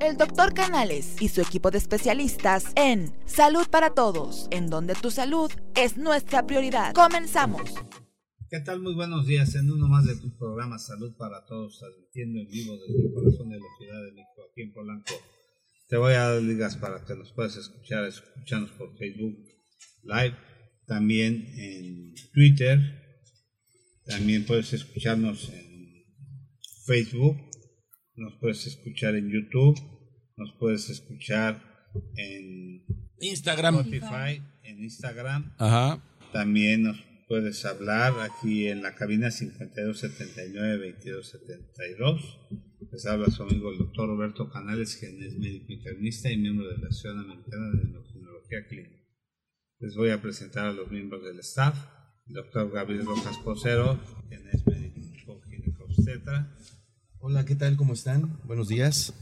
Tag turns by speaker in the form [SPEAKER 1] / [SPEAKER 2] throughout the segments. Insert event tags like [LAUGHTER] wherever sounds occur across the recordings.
[SPEAKER 1] El doctor Canales y su equipo de especialistas en Salud para Todos, en donde tu salud es nuestra prioridad. Comenzamos.
[SPEAKER 2] ¿Qué tal? Muy buenos días en uno más de tu programa Salud para Todos, transmitiendo en vivo desde el corazón de la Ciudad de México, aquí en Polanco. Te voy a dar ligas para que nos puedas escuchar, escucharnos por Facebook Live, también en Twitter, también puedes escucharnos en Facebook, nos puedes escuchar en YouTube, nos puedes escuchar en
[SPEAKER 3] Instagram.
[SPEAKER 2] Spotify, en Instagram.
[SPEAKER 3] Ajá.
[SPEAKER 2] También nos puedes hablar aquí en la cabina 5279-2272. Les habla su amigo el doctor Roberto Canales, quien es médico internista y miembro de la Asociación Americana de Endocrinología Clínica. Les voy a presentar a los miembros del staff. El doctor Gabriel Rojas Posero, quien es médico clínico obstetra.
[SPEAKER 4] Hola, ¿qué tal? ¿Cómo están? Buenos días.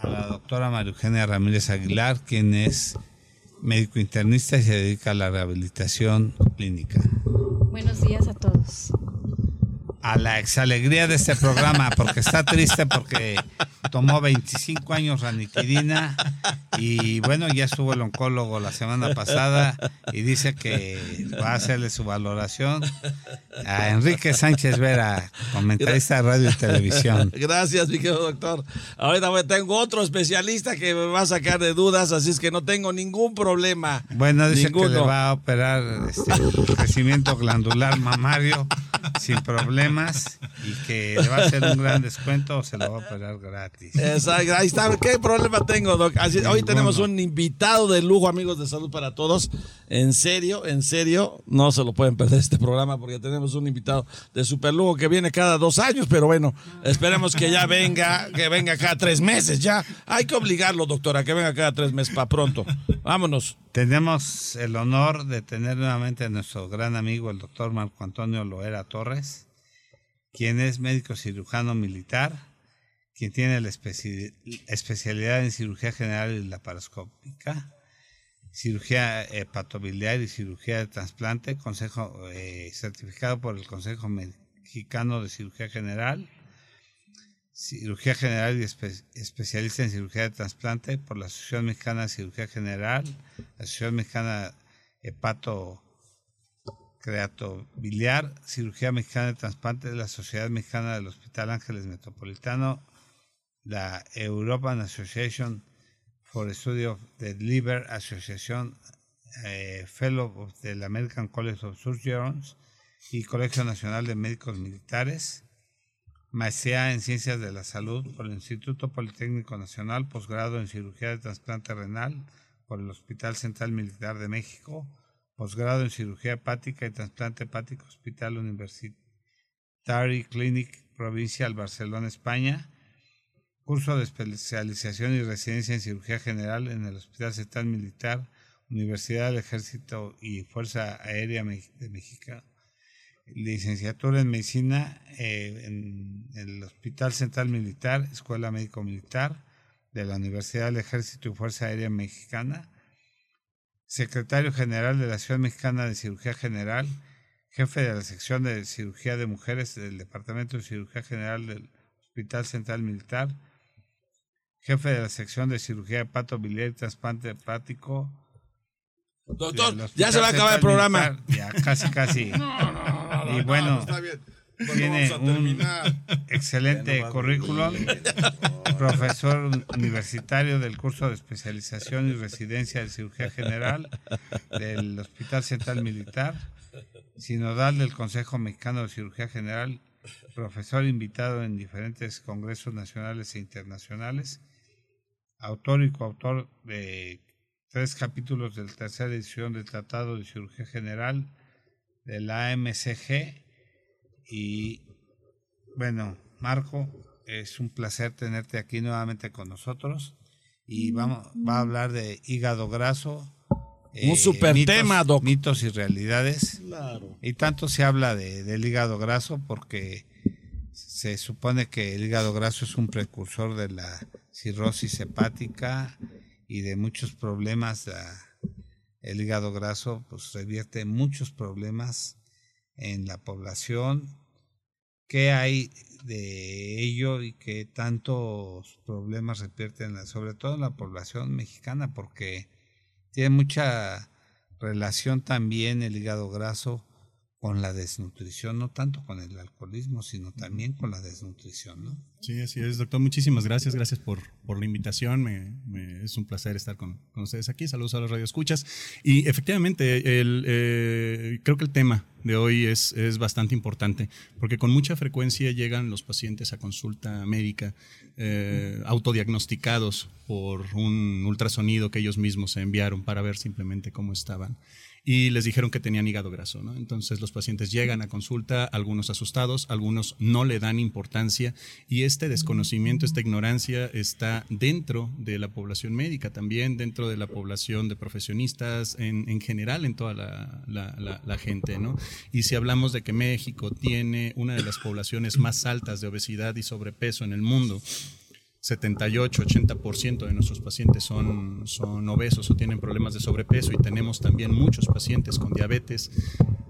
[SPEAKER 2] A la doctora María Eugenia Ramírez Aguilar, quien es médico internista y se dedica a la rehabilitación clínica.
[SPEAKER 5] Buenos días a todos.
[SPEAKER 2] A la exalegría de este programa, porque está triste porque tomó 25 años ranitidina y bueno, ya estuvo el oncólogo la semana pasada y dice que va a hacerle su valoración a Enrique Sánchez Vera, comentarista de radio y televisión.
[SPEAKER 3] Gracias, mi querido doctor. Ahorita tengo otro especialista que me va a sacar de dudas, así es que no tengo ningún problema.
[SPEAKER 2] Bueno, dice
[SPEAKER 3] Ninguno.
[SPEAKER 2] que le va a operar este, crecimiento glandular mamario sin problemas y que le va a hacer un gran descuento o se lo va a operar gratis.
[SPEAKER 3] Exacto, ahí está. ¿Qué problema tengo, doc? Así- hoy tenemos un invitado de lujo, amigos de Salud para Todos. En serio, en serio, no se lo pueden perder este programa porque tenemos un invitado de super lujo que viene cada dos años, pero bueno, esperemos que ya venga, que venga cada tres meses ya. Hay que obligarlo, doctora, que venga cada tres meses para pronto. Vámonos.
[SPEAKER 2] Tenemos el honor de tener nuevamente a nuestro gran amigo, el doctor Marco Antonio Loera Torres, quien es médico cirujano militar, quien tiene la especi- especialidad en cirugía general y laparoscópica, cirugía hepatobiliar y cirugía de trasplante, consejo eh, certificado por el Consejo Mexicano de Cirugía General, cirugía general y espe- especialista en cirugía de trasplante por la Asociación Mexicana de Cirugía General, la Asociación Mexicana Hepato Creatobiliar, Cirugía Mexicana de Trasplante, la Sociedad Mexicana del Hospital Ángeles Metropolitano, la European Association for Study of the Liver, Asociación eh, Fellow of the American College of Surgeons y Colegio Nacional de Médicos Militares maestría en Ciencias de la Salud por el Instituto Politécnico Nacional, posgrado en Cirugía de Trasplante Renal por el Hospital Central Militar de México, posgrado en Cirugía Hepática y Trasplante Hepático Hospital Universitary Clinic Provincial Barcelona, España, curso de especialización y residencia en Cirugía General en el Hospital Central Militar, Universidad del Ejército y Fuerza Aérea de México, licenciatura en medicina eh, en el Hospital Central Militar, Escuela Médico Militar de la Universidad del Ejército y Fuerza Aérea Mexicana, secretario general de la Asociación Mexicana de Cirugía General, jefe de la sección de cirugía de mujeres del Departamento de Cirugía General del Hospital Central Militar, jefe de la sección de cirugía hepatobiliar y trasplante hepático.
[SPEAKER 3] Doctor, ya se va a acabar el programa.
[SPEAKER 2] Militar. Ya, casi, casi. [LAUGHS] y bueno, tiene un excelente currículum, profesor universitario del curso de especialización y residencia de cirugía general del Hospital Central Militar, sinodal del Consejo Mexicano de Cirugía General, profesor invitado en diferentes congresos nacionales e internacionales, autor y coautor de tres capítulos de la tercera edición del Tratado de Cirugía General de la AMCG y bueno, Marco, es un placer tenerte aquí nuevamente con nosotros y vamos va a hablar de hígado graso,
[SPEAKER 3] Un super tema, doc.
[SPEAKER 2] mitos y realidades.
[SPEAKER 3] Claro.
[SPEAKER 2] Y tanto se habla de, del hígado graso porque se supone que el hígado graso es un precursor de la cirrosis hepática y de muchos problemas. La- el hígado graso pues revierte muchos problemas en la población. Qué hay de ello y qué tantos problemas repierten, sobre todo en la población mexicana, porque tiene mucha relación también el hígado graso con la desnutrición, no tanto con el alcoholismo, sino también con la desnutrición, ¿no?
[SPEAKER 6] Sí, así es, doctor. Muchísimas gracias. Gracias por, por la invitación. Me, es un placer estar con, con, ustedes aquí. Saludos a los radioescuchas. Y efectivamente, el, eh, creo que el tema de hoy es, es bastante importante, porque con mucha frecuencia llegan los pacientes a consulta médica eh, autodiagnosticados por un ultrasonido que ellos mismos se enviaron para ver simplemente cómo estaban y les dijeron que tenían hígado graso. ¿no? Entonces los pacientes llegan a consulta, algunos asustados, algunos no le dan importancia y este desconocimiento, esta ignorancia está dentro de la población médica, también dentro de la población de profesionistas, en, en general en toda la, la, gente. ¿no? Y si hablamos de que México tiene una de las poblaciones más altas de obesidad y sobrepeso en el mundo, 78, 80% de nuestros pacientes son, son obesos o tienen problemas de sobrepeso y tenemos también muchos pacientes con diabetes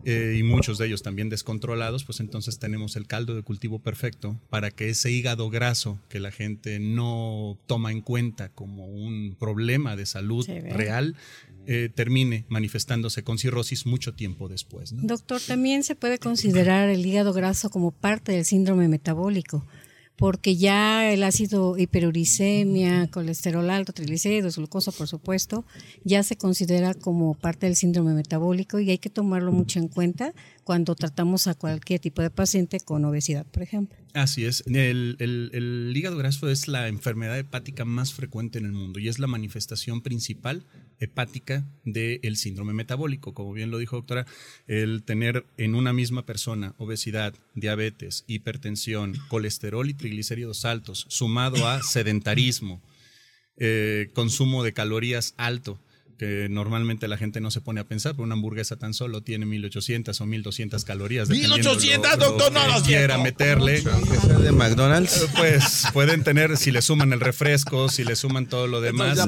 [SPEAKER 6] eh, y muchos de ellos también descontrolados, pues entonces tenemos el caldo de cultivo perfecto para que ese hígado graso que la gente no toma en cuenta como un problema de salud real, eh, termine manifestándose con cirrosis mucho tiempo después.
[SPEAKER 5] Doctor, también se puede considerar el hígado graso como parte del síndrome metabólico porque ya el ácido hiperuricemia, colesterol alto, triglicéridos, glucosa, por supuesto, ya se considera como parte del síndrome metabólico y hay que tomarlo mucho en cuenta cuando tratamos a cualquier tipo de paciente con obesidad, por ejemplo.
[SPEAKER 6] Así es. El, hígado graso es la enfermedad hepática más frecuente en el mundo y es la manifestación principal hepática del síndrome metabólico. Como bien lo dijo doctora, el tener en una misma persona obesidad, diabetes, hipertensión, colesterol y triglicéridos altos, sumado a sedentarismo, eh, consumo de calorías alto, que normalmente la gente no se pone a pensar, pero una hamburguesa tan solo tiene 1800 o 1200 calorías.
[SPEAKER 3] 1800, doctor, no
[SPEAKER 6] lo quiera meterle.
[SPEAKER 2] de McDonald's.
[SPEAKER 6] Eh, pues pueden tener, si le suman el refresco, si le suman todo lo demás,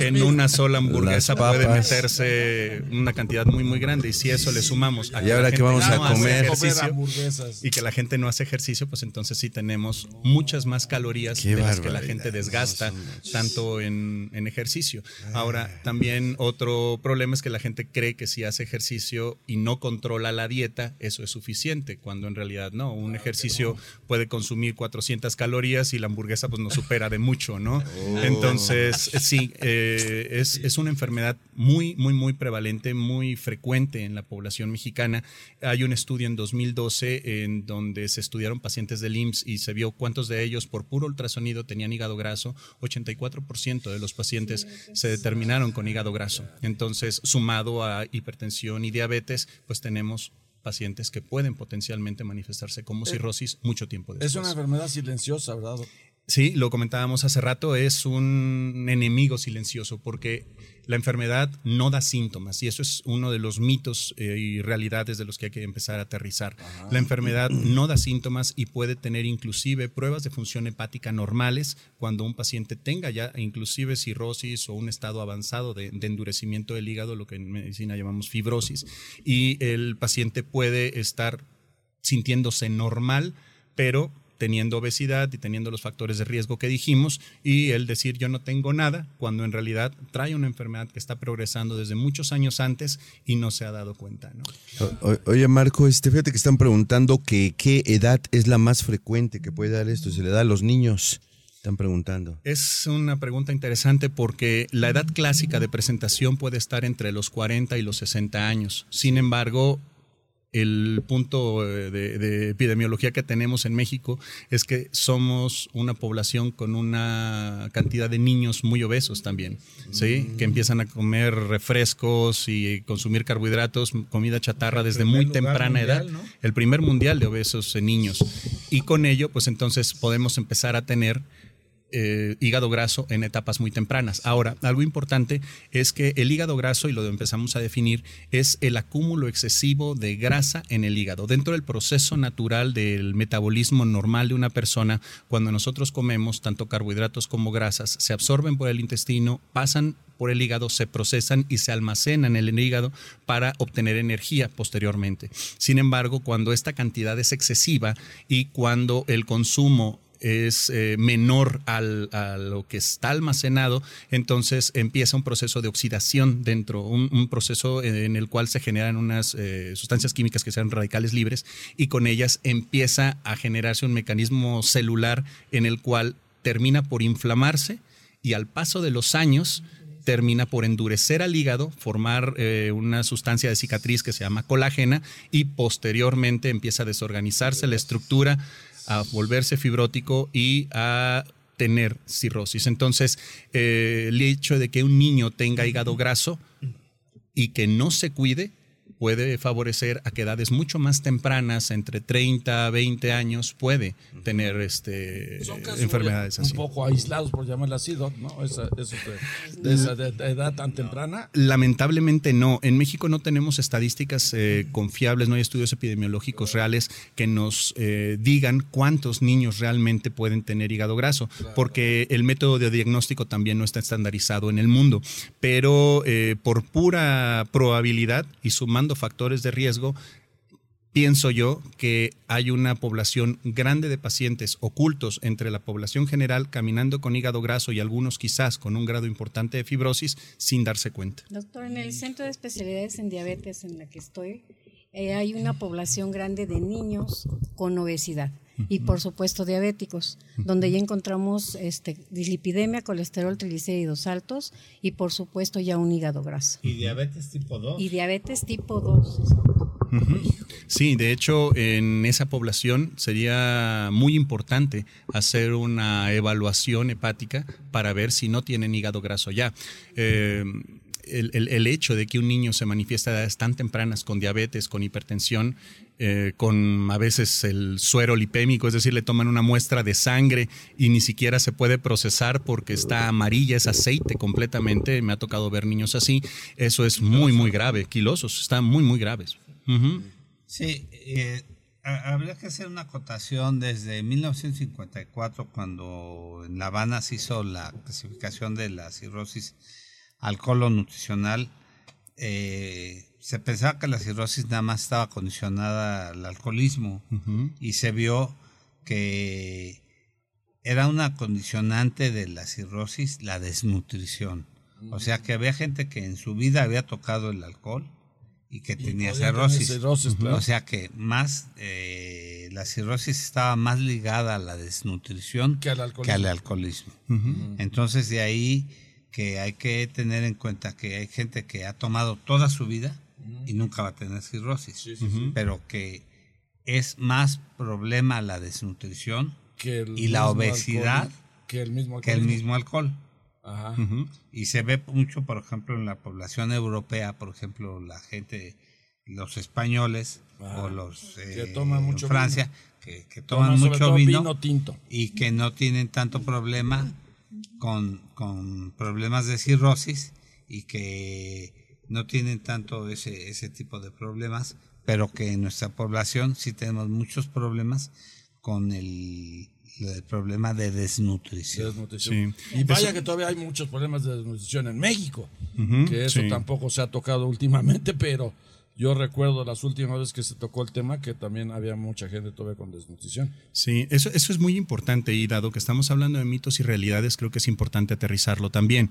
[SPEAKER 6] en una sola hamburguesa puede meterse una cantidad muy, muy grande. Y si eso le sumamos
[SPEAKER 2] a y ahora que vamos a comer
[SPEAKER 6] y que la gente no hace ejercicio, pues entonces sí tenemos muchas más calorías de las que la gente desgasta, tanto en, en ejercicio. Ahora, también otro problema es que la gente cree que si hace ejercicio y no controla la dieta, eso es suficiente, cuando en realidad no. Un ejercicio puede consumir 400 calorías y la hamburguesa pues no [LAUGHS] supera de mucho, ¿no? Oh. Entonces, sí, eh, es, es una enfermedad muy, muy, muy prevalente, muy frecuente en la población mexicana. Hay un estudio en 2012 en donde se estudiaron pacientes del IMSS y se vio cuántos de ellos por puro ultrasonido tenían hígado graso. 84% de los pacientes se determinaron con hígado graso entonces, sumado a hipertensión y diabetes, pues tenemos pacientes que pueden potencialmente manifestarse como eh, cirrosis mucho tiempo después.
[SPEAKER 3] Es una enfermedad silenciosa, ¿verdad?
[SPEAKER 6] Sí, lo comentábamos hace rato, es un enemigo silencioso porque la enfermedad no da síntomas y eso es uno de los mitos eh, y realidades de los que hay que empezar a aterrizar. La enfermedad no da síntomas y puede tener inclusive pruebas de función hepática normales cuando un paciente tenga ya inclusive cirrosis o un estado avanzado de, de endurecimiento del hígado, lo que en medicina llamamos fibrosis, y el paciente puede estar sintiéndose normal, pero teniendo obesidad y teniendo los factores de riesgo que dijimos, y el decir yo no tengo nada, cuando en realidad trae una enfermedad que está progresando desde muchos años antes y no se ha dado cuenta.
[SPEAKER 7] oye, Marco, este, fíjate que están preguntando que qué edad es la más frecuente que puede dar esto, se le da a los niños. Están preguntando.
[SPEAKER 6] Es una pregunta interesante porque la edad clásica de presentación puede estar entre los 40 y los 60 años. Sin embargo, el punto eh, de, epidemiología que tenemos en México es que somos una población con una cantidad de niños muy obesos también, ¿sí? Que empiezan a comer refrescos y consumir carbohidratos, comida chatarra desde muy temprana edad. El primer mundial de obesos en niños. Y con ello, pues entonces podemos empezar a tener eh, hígado graso en etapas muy tempranas. Ahora, algo importante es que el hígado graso, y lo empezamos a definir, es el acúmulo excesivo de grasa en el hígado. Dentro del proceso natural del metabolismo normal de una persona, cuando nosotros comemos tanto carbohidratos como grasas, se absorben por el intestino, pasan por el hígado se procesan y se almacenan en el hígado para obtener energía posteriormente. Sin embargo, cuando esta cantidad es excesiva y cuando el consumo es eh, menor al, a lo que está almacenado, entonces empieza un proceso de oxidación dentro, un, un proceso en el cual se generan unas eh, sustancias químicas que sean radicales libres y con ellas empieza a generarse un mecanismo celular en el cual termina por inflamarse y al paso de los años termina por endurecer al hígado, formar eh, una sustancia de cicatriz que se llama colágena y posteriormente empieza a desorganizarse la estructura, a volverse fibrótico y a tener cirrosis. Entonces, eh, el hecho de que un niño tenga hígado graso y que no se cuide puede favorecer a que edades mucho más tempranas, entre 30 a 20 años, puede tener este,
[SPEAKER 3] Son casos
[SPEAKER 6] enfermedades
[SPEAKER 3] un
[SPEAKER 6] así.
[SPEAKER 3] poco aislados, por llamarla así, ¿no? Esa, eso de, de esa de- de edad tan temprana.
[SPEAKER 6] Lamentablemente no. En México no tenemos estadísticas eh, confiables, no hay estudios epidemiológicos reales que nos eh, digan cuántos niños realmente pueden tener hígado graso, porque el método de diagnóstico también no está estandarizado en el mundo. Pero eh, por pura probabilidad y sumando factores de riesgo, pienso yo que hay una población grande de pacientes ocultos entre la población general caminando con hígado graso y algunos quizás con un grado importante de fibrosis sin darse cuenta.
[SPEAKER 5] Doctor, en el Centro de Especialidades en Diabetes en la que estoy, eh, hay una población grande de niños con obesidad y por supuesto diabéticos, donde ya encontramos este, dislipidemia, colesterol, triglicéridos altos y por supuesto ya un hígado graso.
[SPEAKER 2] Y diabetes tipo 2.
[SPEAKER 5] Y diabetes tipo 2.
[SPEAKER 6] Sí, de hecho, en esa población sería muy importante hacer una evaluación hepática para ver si no tienen hígado graso ya. Eh, el, el- el hecho de que un niño se manifiesta a edades tan tempranas con diabetes, con hipertensión, eh, con a veces el suero lipémico, es decir, le toman una muestra de sangre y ni siquiera se puede procesar porque está amarilla, es aceite completamente. Me ha tocado ver niños así. Eso es muy, muy grave. Quilosos, están muy, muy graves.
[SPEAKER 2] Sí, eh, ha- habría que hacer una acotación desde 1954, cuando en La Habana se hizo la clasificación de la cirrosis al colon nutricional. Eh, se pensaba que la cirrosis nada más estaba condicionada al alcoholismo y se vio que era una condicionante de la cirrosis la desnutrición. O sea que había gente que en su vida había tocado el alcohol y que tenía cirrosis.
[SPEAKER 3] claro.
[SPEAKER 2] O sea que más eh, la cirrosis estaba más ligada a la desnutrición
[SPEAKER 3] Que al alcoholismo.
[SPEAKER 2] que al alcoholismo. Entonces de ahí que hay que tener en cuenta que hay gente que ha tomado toda su vida y nunca va a tener cirrosis, pero que es más problema la desnutrición
[SPEAKER 3] Que
[SPEAKER 2] y la obesidad
[SPEAKER 3] alcohol, que el mismo
[SPEAKER 2] que el
[SPEAKER 3] alcoholismo.
[SPEAKER 2] mismo alcohol.
[SPEAKER 3] Ajá.
[SPEAKER 2] Y se ve mucho, por ejemplo, en la población europea, por ejemplo, la gente, los españoles o los eh,
[SPEAKER 3] que toman mucho
[SPEAKER 2] en Francia, que, que toman, mucho vino,
[SPEAKER 3] vino tinto.
[SPEAKER 2] y que no tienen tanto problema con, con problemas de cirrosis y que no tienen tanto ese, ese tipo de problemas, pero que en nuestra población sí tenemos muchos problemas con el, el problema de
[SPEAKER 3] de
[SPEAKER 2] desnutrición.
[SPEAKER 3] desnutrición.
[SPEAKER 6] Sí.
[SPEAKER 3] Y vaya
[SPEAKER 6] Eso-
[SPEAKER 3] que todavía hay muchos problemas de desnutrición en México,
[SPEAKER 6] Ujú,
[SPEAKER 3] que eso
[SPEAKER 6] sí.
[SPEAKER 3] tampoco se ha tocado últimamente, pero yo recuerdo las últimas veces que se tocó el tema que también había mucha gente todavía con desnutrición.
[SPEAKER 6] Sí, eso, eso es muy importante y dado que estamos hablando de mitos y realidades, creo que es importante aterrizarlo también.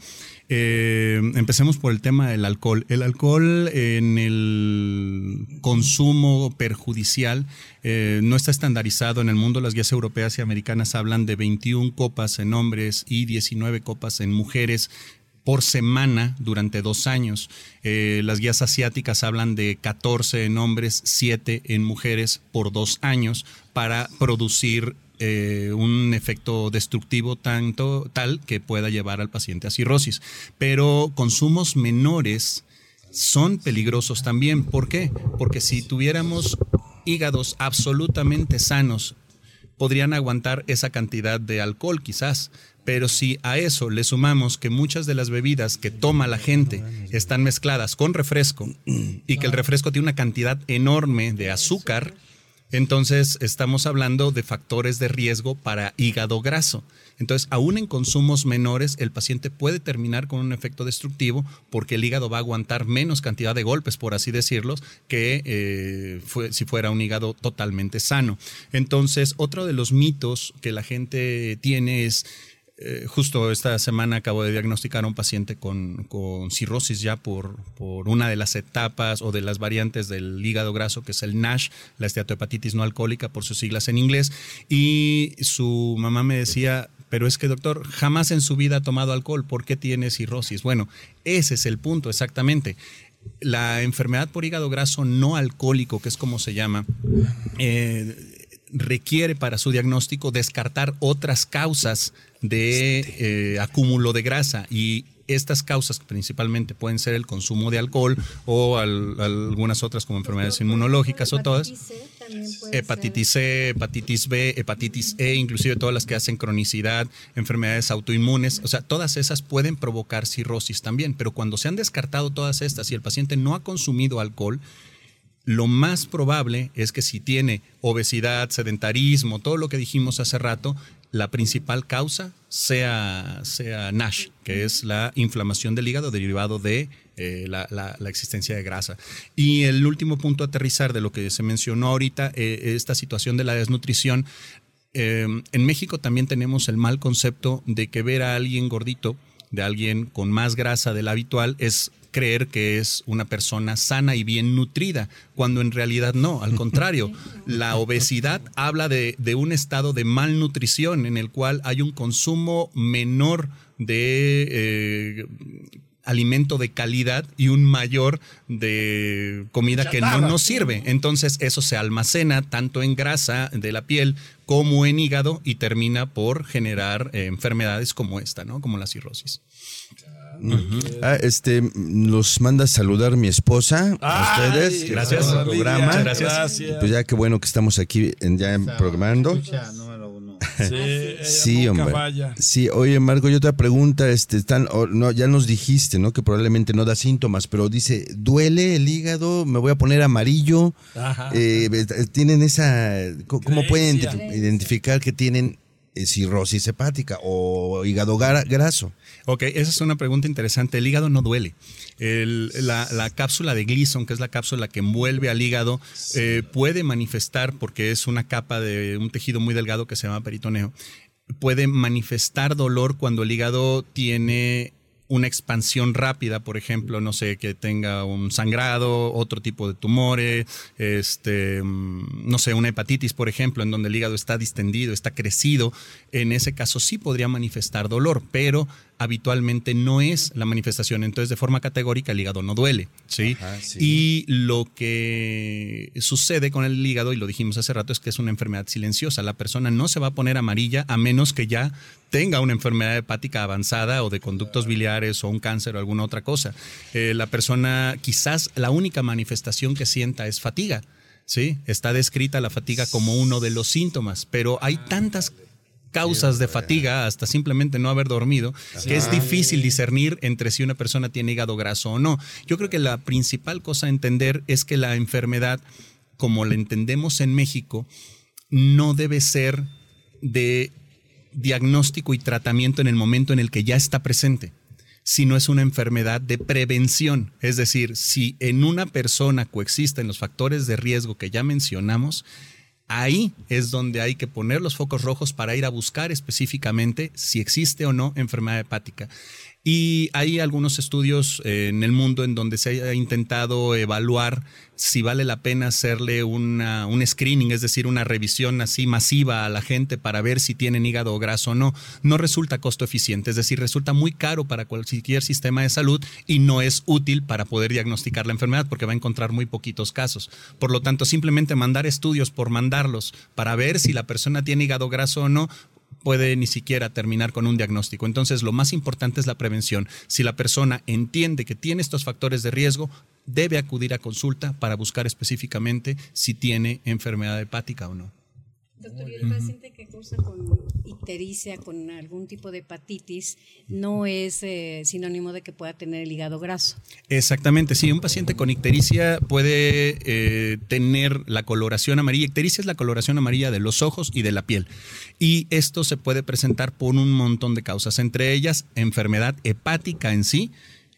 [SPEAKER 6] Eh, empecemos por el tema del alcohol. El alcohol en el consumo perjudicial eh, no está estandarizado en el mundo. Las guías europeas y americanas hablan de 21 copas en hombres y 19 copas en mujeres por semana durante dos años. Eh, las guías asiáticas hablan de 14 en hombres, 7 en mujeres por dos años para producir eh, un efecto destructivo tanto tal que pueda llevar al paciente a cirrosis. Pero consumos menores son peligrosos también. ¿Por qué? Porque si tuviéramos hígados absolutamente sanos, podrían aguantar esa cantidad de alcohol quizás. Pero si a eso le sumamos que muchas de las bebidas que toma la gente están mezcladas con refresco y que el refresco tiene una cantidad enorme de azúcar, Entonces, estamos hablando de factores de riesgo para hígado graso. Entonces, aún en consumos menores, el paciente puede terminar con un efecto destructivo porque el hígado va a aguantar menos cantidad de golpes, por así decirlo, que eh, fue- si fuera un hígado totalmente sano. Entonces, otro de los mitos que la gente tiene es eh, justo esta semana acabo de diagnosticar a un paciente con, cirrosis ya por, por una de las etapas o de las variantes del hígado graso, que es el NASH, la esteatohepatitis no alcohólica por sus siglas en inglés. Y su mamá me decía, pero es que doctor, jamás en su vida ha tomado alcohol, ¿por qué tiene cirrosis? Bueno, ese es el punto exactamente. La enfermedad por hígado graso no alcohólico, que es como se llama, eh, requiere para su diagnóstico descartar otras causas de eh, acúmulo de grasa. Y estas causas principalmente pueden ser el consumo de alcohol o al- algunas otras como enfermedades inmunológicas o todas. Hepatitis C, hepatitis B, hepatitis E, inclusive todas las que hacen cronicidad, enfermedades autoinmunes, o sea, todas esas pueden provocar cirrosis también, pero cuando se han descartado todas estas y el paciente no ha consumido alcohol, lo más probable es que si tiene obesidad, sedentarismo, todo lo que dijimos hace rato, la principal causa sea, sea NASH, que es la inflamación del hígado derivado de eh, la, la- existencia de grasa. Y el último punto a aterrizar de lo que se mencionó ahorita, eh, esta situación de la desnutrición. Eh, en México también tenemos el mal concepto de que ver a alguien gordito, de alguien con más grasa de la habitual, es creer que es una persona sana y bien nutrida, cuando en realidad no, al contrario, [LAUGHS] la obesidad habla de, de un estado de malnutrición en el cual hay un consumo menor de eh, alimento de calidad y un mayor de comida que no nos sirve. Entonces eso se almacena tanto en grasa de la piel como en hígado y termina por generar eh, enfermedades como esta, ¿no? Como la cirrosis.
[SPEAKER 7] Ah, este, los manda a saludar mi esposa, a
[SPEAKER 3] Ay,
[SPEAKER 7] ustedes. que
[SPEAKER 6] gracias.
[SPEAKER 7] en el programa.
[SPEAKER 6] Muchas gracias.
[SPEAKER 3] gracias.
[SPEAKER 7] Pues ya que bueno que estamos aquí en, ya programando.
[SPEAKER 2] Escucha, uno. [LAUGHS]
[SPEAKER 3] Sí,
[SPEAKER 7] hombre. Sí, oye, Marco, yo otra pregunta, este, están, o- no, ya nos dijiste, ¿no? Que probablemente no da síntomas, pero dice, ¿duele el hígado? ¿Me voy a poner amarillo?
[SPEAKER 3] Ajá.
[SPEAKER 7] Eh, ¿Tienen esa, cómo pueden
[SPEAKER 3] Creencia.
[SPEAKER 7] identificar que tienen cirrosis hepática o hígado gra- graso?
[SPEAKER 6] Ok, esa es una pregunta interesante. El hígado no duele. El- la, la cápsula de Gleason, que es la cápsula que envuelve al hígado, eh, puede manifestar, porque es una capa de un tejido muy delgado que se llama peritoneo, puede manifestar dolor cuando el hígado tiene una expansión rápida, por ejemplo, no sé, que tenga un sangrado, otro tipo de tumores, este, mm, no sé, una hepatitis, por ejemplo, en donde el hígado está distendido, está crecido, en ese caso sí podría manifestar dolor, pero habitualmente no es la manifestación. Entonces, de forma categórica, el hígado no duele, ¿sí?
[SPEAKER 7] Ajá, sí.
[SPEAKER 6] Y lo que sucede con el hígado, y lo dijimos hace rato, es que es una enfermedad silenciosa. La persona no se va a poner amarilla a menos que ya tenga una enfermedad hepática avanzada o de conductos biliares o un cáncer o alguna otra cosa. Eh, la persona, quizás la única manifestación que sienta es fatiga. Sí, está descrita la fatiga como uno de los síntomas, pero hay tantas causas de fatiga, hasta simplemente no haber dormido, que es difícil discernir entre si una persona tiene hígado graso o no. Yo creo que la principal cosa a entender es que la enfermedad, como la entendemos en México, no debe ser de diagnóstico y tratamiento en el momento en el que ya está presente sino es una enfermedad de prevención. Es decir, si en una persona coexisten los factores de riesgo que ya mencionamos, ahí es donde hay que poner los focos rojos para ir a buscar específicamente si existe o no enfermedad hepática. Y hay algunos estudios eh, en el mundo en donde se ha intentado evaluar si vale la pena hacerle una, un screening, es decir, una revisión así masiva a la gente para ver si tienen hígado graso o no. No resulta costo eficiente, es decir, resulta muy caro para cualquier sistema de salud y no es útil para poder diagnosticar la enfermedad porque va a encontrar muy poquitos casos. Por lo tanto, simplemente mandar estudios por mandarlos para ver si la persona tiene hígado graso o no, puede ni siquiera terminar con un diagnóstico. Entonces, lo más importante es la prevención. Si la persona entiende que tiene estos factores de riesgo, debe acudir a consulta para buscar específicamente si tiene enfermedad hepática o no.
[SPEAKER 5] Doctor, y el paciente que cursa con ictericia, con algún tipo de hepatitis, no es eh, sinónimo de que pueda tener el hígado graso.
[SPEAKER 6] Exactamente, sí, un paciente con ictericia puede eh, tener la coloración amarilla. Ictericia es la coloración amarilla de los ojos y de la piel. Y esto se puede presentar por un montón de causas, entre ellas enfermedad hepática en sí,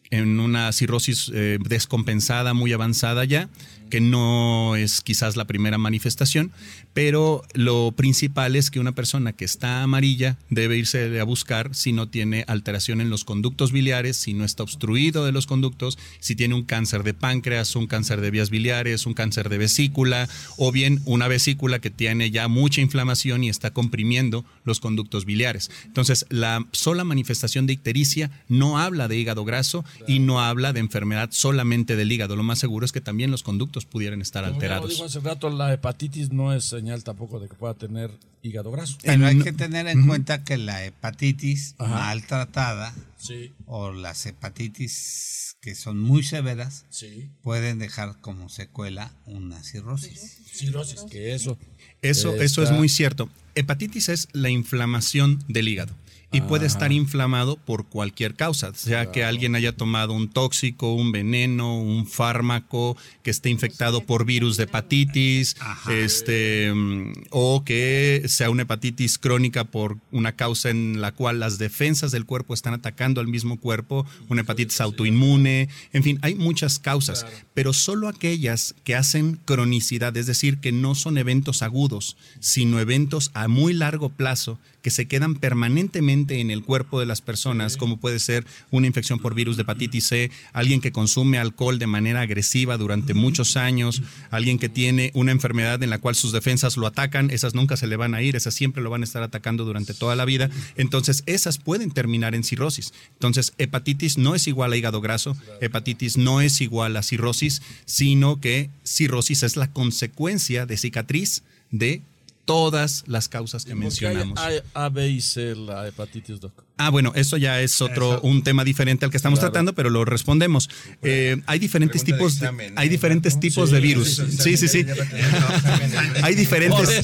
[SPEAKER 6] en una cirrosis eh, descompensada muy avanzada ya, que no es quizás la primera manifestación, pero lo principal es que una persona que está amarilla debe irse a buscar si no tiene alteración en los conductos biliares, si no está obstruido de los conductos, si tiene un cáncer de páncreas, un cáncer de vías biliares, un cáncer de vesícula, o bien una vesícula que tiene ya mucha inflamación y está comprimiendo los conductos biliares. Entonces, la sola manifestación de ictericia no habla de hígado graso y no habla de enfermedad solamente del hígado. Lo más seguro es que también los conductos pudieran estar
[SPEAKER 3] Como ya lo
[SPEAKER 6] alterados.
[SPEAKER 3] dijo hace rato, la hepatitis no es señal tampoco de que pueda tener hígado graso.
[SPEAKER 2] Pero hay que tener en cuenta que la hepatitis
[SPEAKER 3] Ajá.
[SPEAKER 2] mal tratada
[SPEAKER 3] Sí,
[SPEAKER 2] o las hepatitis que son muy severas
[SPEAKER 3] sí.
[SPEAKER 2] pueden dejar como secuela una cirrosis.
[SPEAKER 3] Cirrosis, que eso.
[SPEAKER 6] Eso, eso es muy cierto. Hepatitis es la inflamación del hígado y puede estar inflamado por cualquier causa, sea que alguien haya tomado un tóxico, un veneno, un fármaco, que esté infectado por virus de hepatitis,
[SPEAKER 2] Ajá.
[SPEAKER 6] este, mm, o que sea una hepatitis crónica por una causa en la cual las defensas del cuerpo están atacando al mismo cuerpo, una hepatitis autoinmune, en fin, hay muchas causas, pero solo aquellas que hacen cronicidad, es decir, que no son eventos agudos, sino eventos a muy largo plazo que se quedan permanentemente en el cuerpo de las personas, como puede ser una infección por virus de hepatitis C, alguien que consume alcohol de manera agresiva durante muchos años, alguien que tiene una enfermedad en la cual sus defensas lo atacan, esas nunca se le van a ir, esas siempre lo van a estar atacando durante toda la vida, entonces esas pueden terminar en cirrosis. Entonces, hepatitis no es igual a hígado graso, hepatitis no es igual a cirrosis, sino que cirrosis es la consecuencia de cicatriz de todas las causas que
[SPEAKER 3] ¿Por qué
[SPEAKER 6] mencionamos.
[SPEAKER 3] hay A, A, B y C la hepatitis, doc?
[SPEAKER 6] Ah, bueno, eso ya es otro, un tema diferente al que estamos
[SPEAKER 3] Claro.
[SPEAKER 6] tratando, pero lo respondemos. Eh, hay diferentes
[SPEAKER 7] Pregunta
[SPEAKER 6] tipos, de,
[SPEAKER 7] examen,
[SPEAKER 6] hay
[SPEAKER 7] ¿eh,
[SPEAKER 6] diferentes tipos de virus. Sí, sí, sí. [LAUGHS] hay diferentes,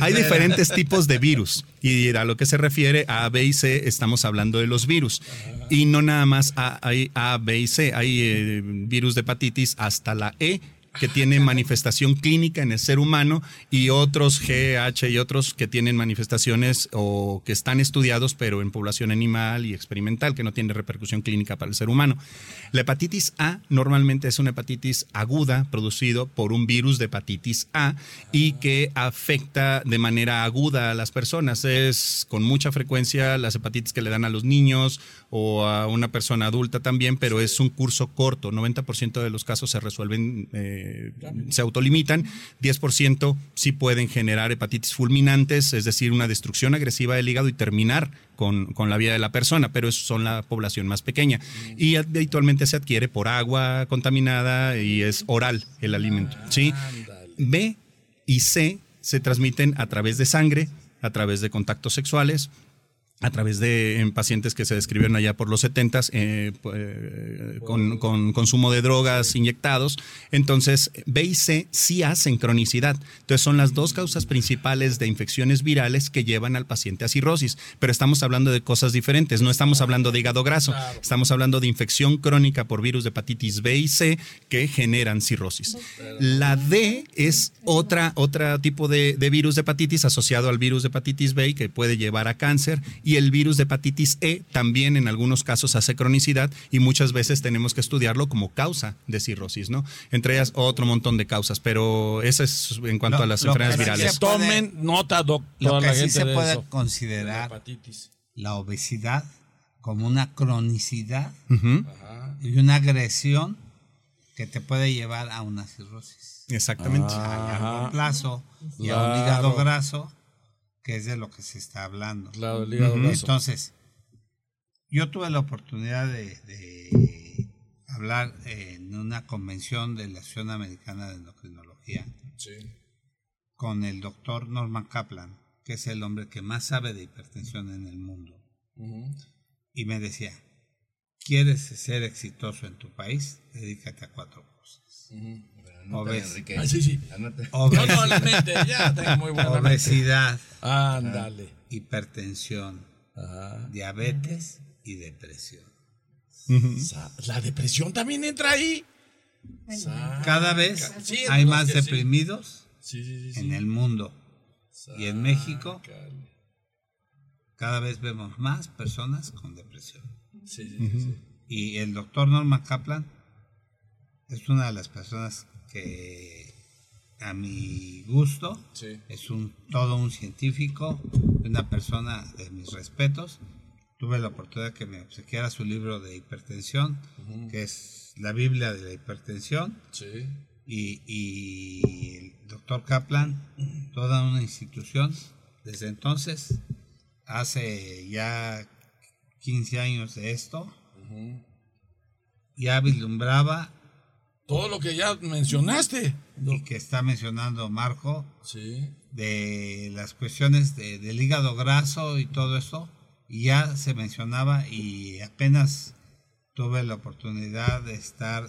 [SPEAKER 6] hay diferentes tipos de virus. Y a lo que se refiere a A, B y C, estamos hablando de los virus. Y no nada más A, hay A, B y C. Hay eh, virus de hepatitis hasta la E que tiene manifestación clínica en el ser humano y otros GH y otros que tienen manifestaciones o que están estudiados pero en población animal y experimental que no tiene repercusión clínica para el ser humano. La hepatitis A normalmente es una hepatitis aguda producido por un virus de hepatitis A y que afecta de manera aguda a las personas. Es con mucha frecuencia las hepatitis que le dan a los niños o a una persona adulta también, pero es un curso corto. 90% de los casos se resuelven, eh, se autolimitan. 10% sí pueden generar hepatitis fulminantes, es decir, una destrucción agresiva del hígado y terminar con, con la vida de la persona, pero eso son la población más pequeña. Y habitualmente se adquiere por agua contaminada y es oral el alimento. ¿sí? B y C se transmiten a través de sangre, a través de contactos sexuales, a través de en pacientes que se describieron allá por los 70 eh, eh, con, con consumo de drogas inyectados. Entonces, B y C sí hacen cronicidad. Entonces, son las dos causas principales de infecciones virales que llevan al paciente a cirrosis. Pero estamos hablando de cosas diferentes. No estamos hablando de hígado graso. Estamos hablando de infección crónica por virus de hepatitis B y C que generan cirrosis. La D es otra, otra tipo de, de virus de hepatitis asociado al virus de hepatitis B y que puede llevar a cáncer y el virus de hepatitis E también en algunos casos hace cronicidad y muchas veces tenemos que estudiarlo como causa de cirrosis, ¿no? Entre ellas otro montón de causas, pero eso es en cuanto
[SPEAKER 2] Lo-
[SPEAKER 6] a las enfermedades virales.
[SPEAKER 2] puede-
[SPEAKER 3] Tomen nota, doc,
[SPEAKER 2] Lo que
[SPEAKER 3] la
[SPEAKER 2] sí
[SPEAKER 3] gente
[SPEAKER 2] se
[SPEAKER 3] de
[SPEAKER 2] puede
[SPEAKER 3] eso.
[SPEAKER 2] considerar
[SPEAKER 3] Hepatitis.
[SPEAKER 2] la obesidad como una cronicidad y una agresión que te puede llevar a una cirrosis
[SPEAKER 6] Exactamente.
[SPEAKER 2] a largo plazo y a un hígado graso, que es de lo que se está hablando.
[SPEAKER 3] Claro, el hígado
[SPEAKER 6] Ujú.
[SPEAKER 3] graso.
[SPEAKER 2] Entonces, yo tuve la oportunidad de, de hablar en una convención de la Asociación Americana de Endocrinología
[SPEAKER 3] Sí.
[SPEAKER 2] con el doctor Norman Kaplan, que es el hombre que más sabe de hipertensión en el mundo. Y me decía, quieres ser exitoso en tu país, dedícate a cuatro cosas. Obes-
[SPEAKER 3] Ah, sí, No, no, la mente, ya tengo muy buena mente.
[SPEAKER 2] obesidad,
[SPEAKER 3] Ándale.
[SPEAKER 2] hipertensión,
[SPEAKER 3] Ajá.
[SPEAKER 2] diabetes y depresión.
[SPEAKER 3] La depresión también entra ahí.
[SPEAKER 2] Cada vez
[SPEAKER 3] Sí,
[SPEAKER 2] hay más deprimidos
[SPEAKER 3] Sí, sí, sí, sí.
[SPEAKER 2] en el mundo. Y en México cada vez vemos más personas con depresión.
[SPEAKER 3] Sí, sí, sí, sí.
[SPEAKER 2] Y el doctor Norman Kaplan es una de las personas que a mi gusto
[SPEAKER 3] Sí.
[SPEAKER 2] es un todo un científico, una persona de mis respetos. Tuve la oportunidad que me obsequiara su libro de hipertensión, que es la Biblia de la hipertensión.
[SPEAKER 3] Sí.
[SPEAKER 2] y, y el doctor Kaplan, toda una institución, desde entonces, hace ya 15 años de esto, ya vislumbraba
[SPEAKER 3] Todo lo que ya mencionaste.
[SPEAKER 2] y que está mencionando Marco
[SPEAKER 3] Sí.
[SPEAKER 2] de las cuestiones de- del hígado graso y todo eso, y ya se mencionaba y apenas tuve la oportunidad de estar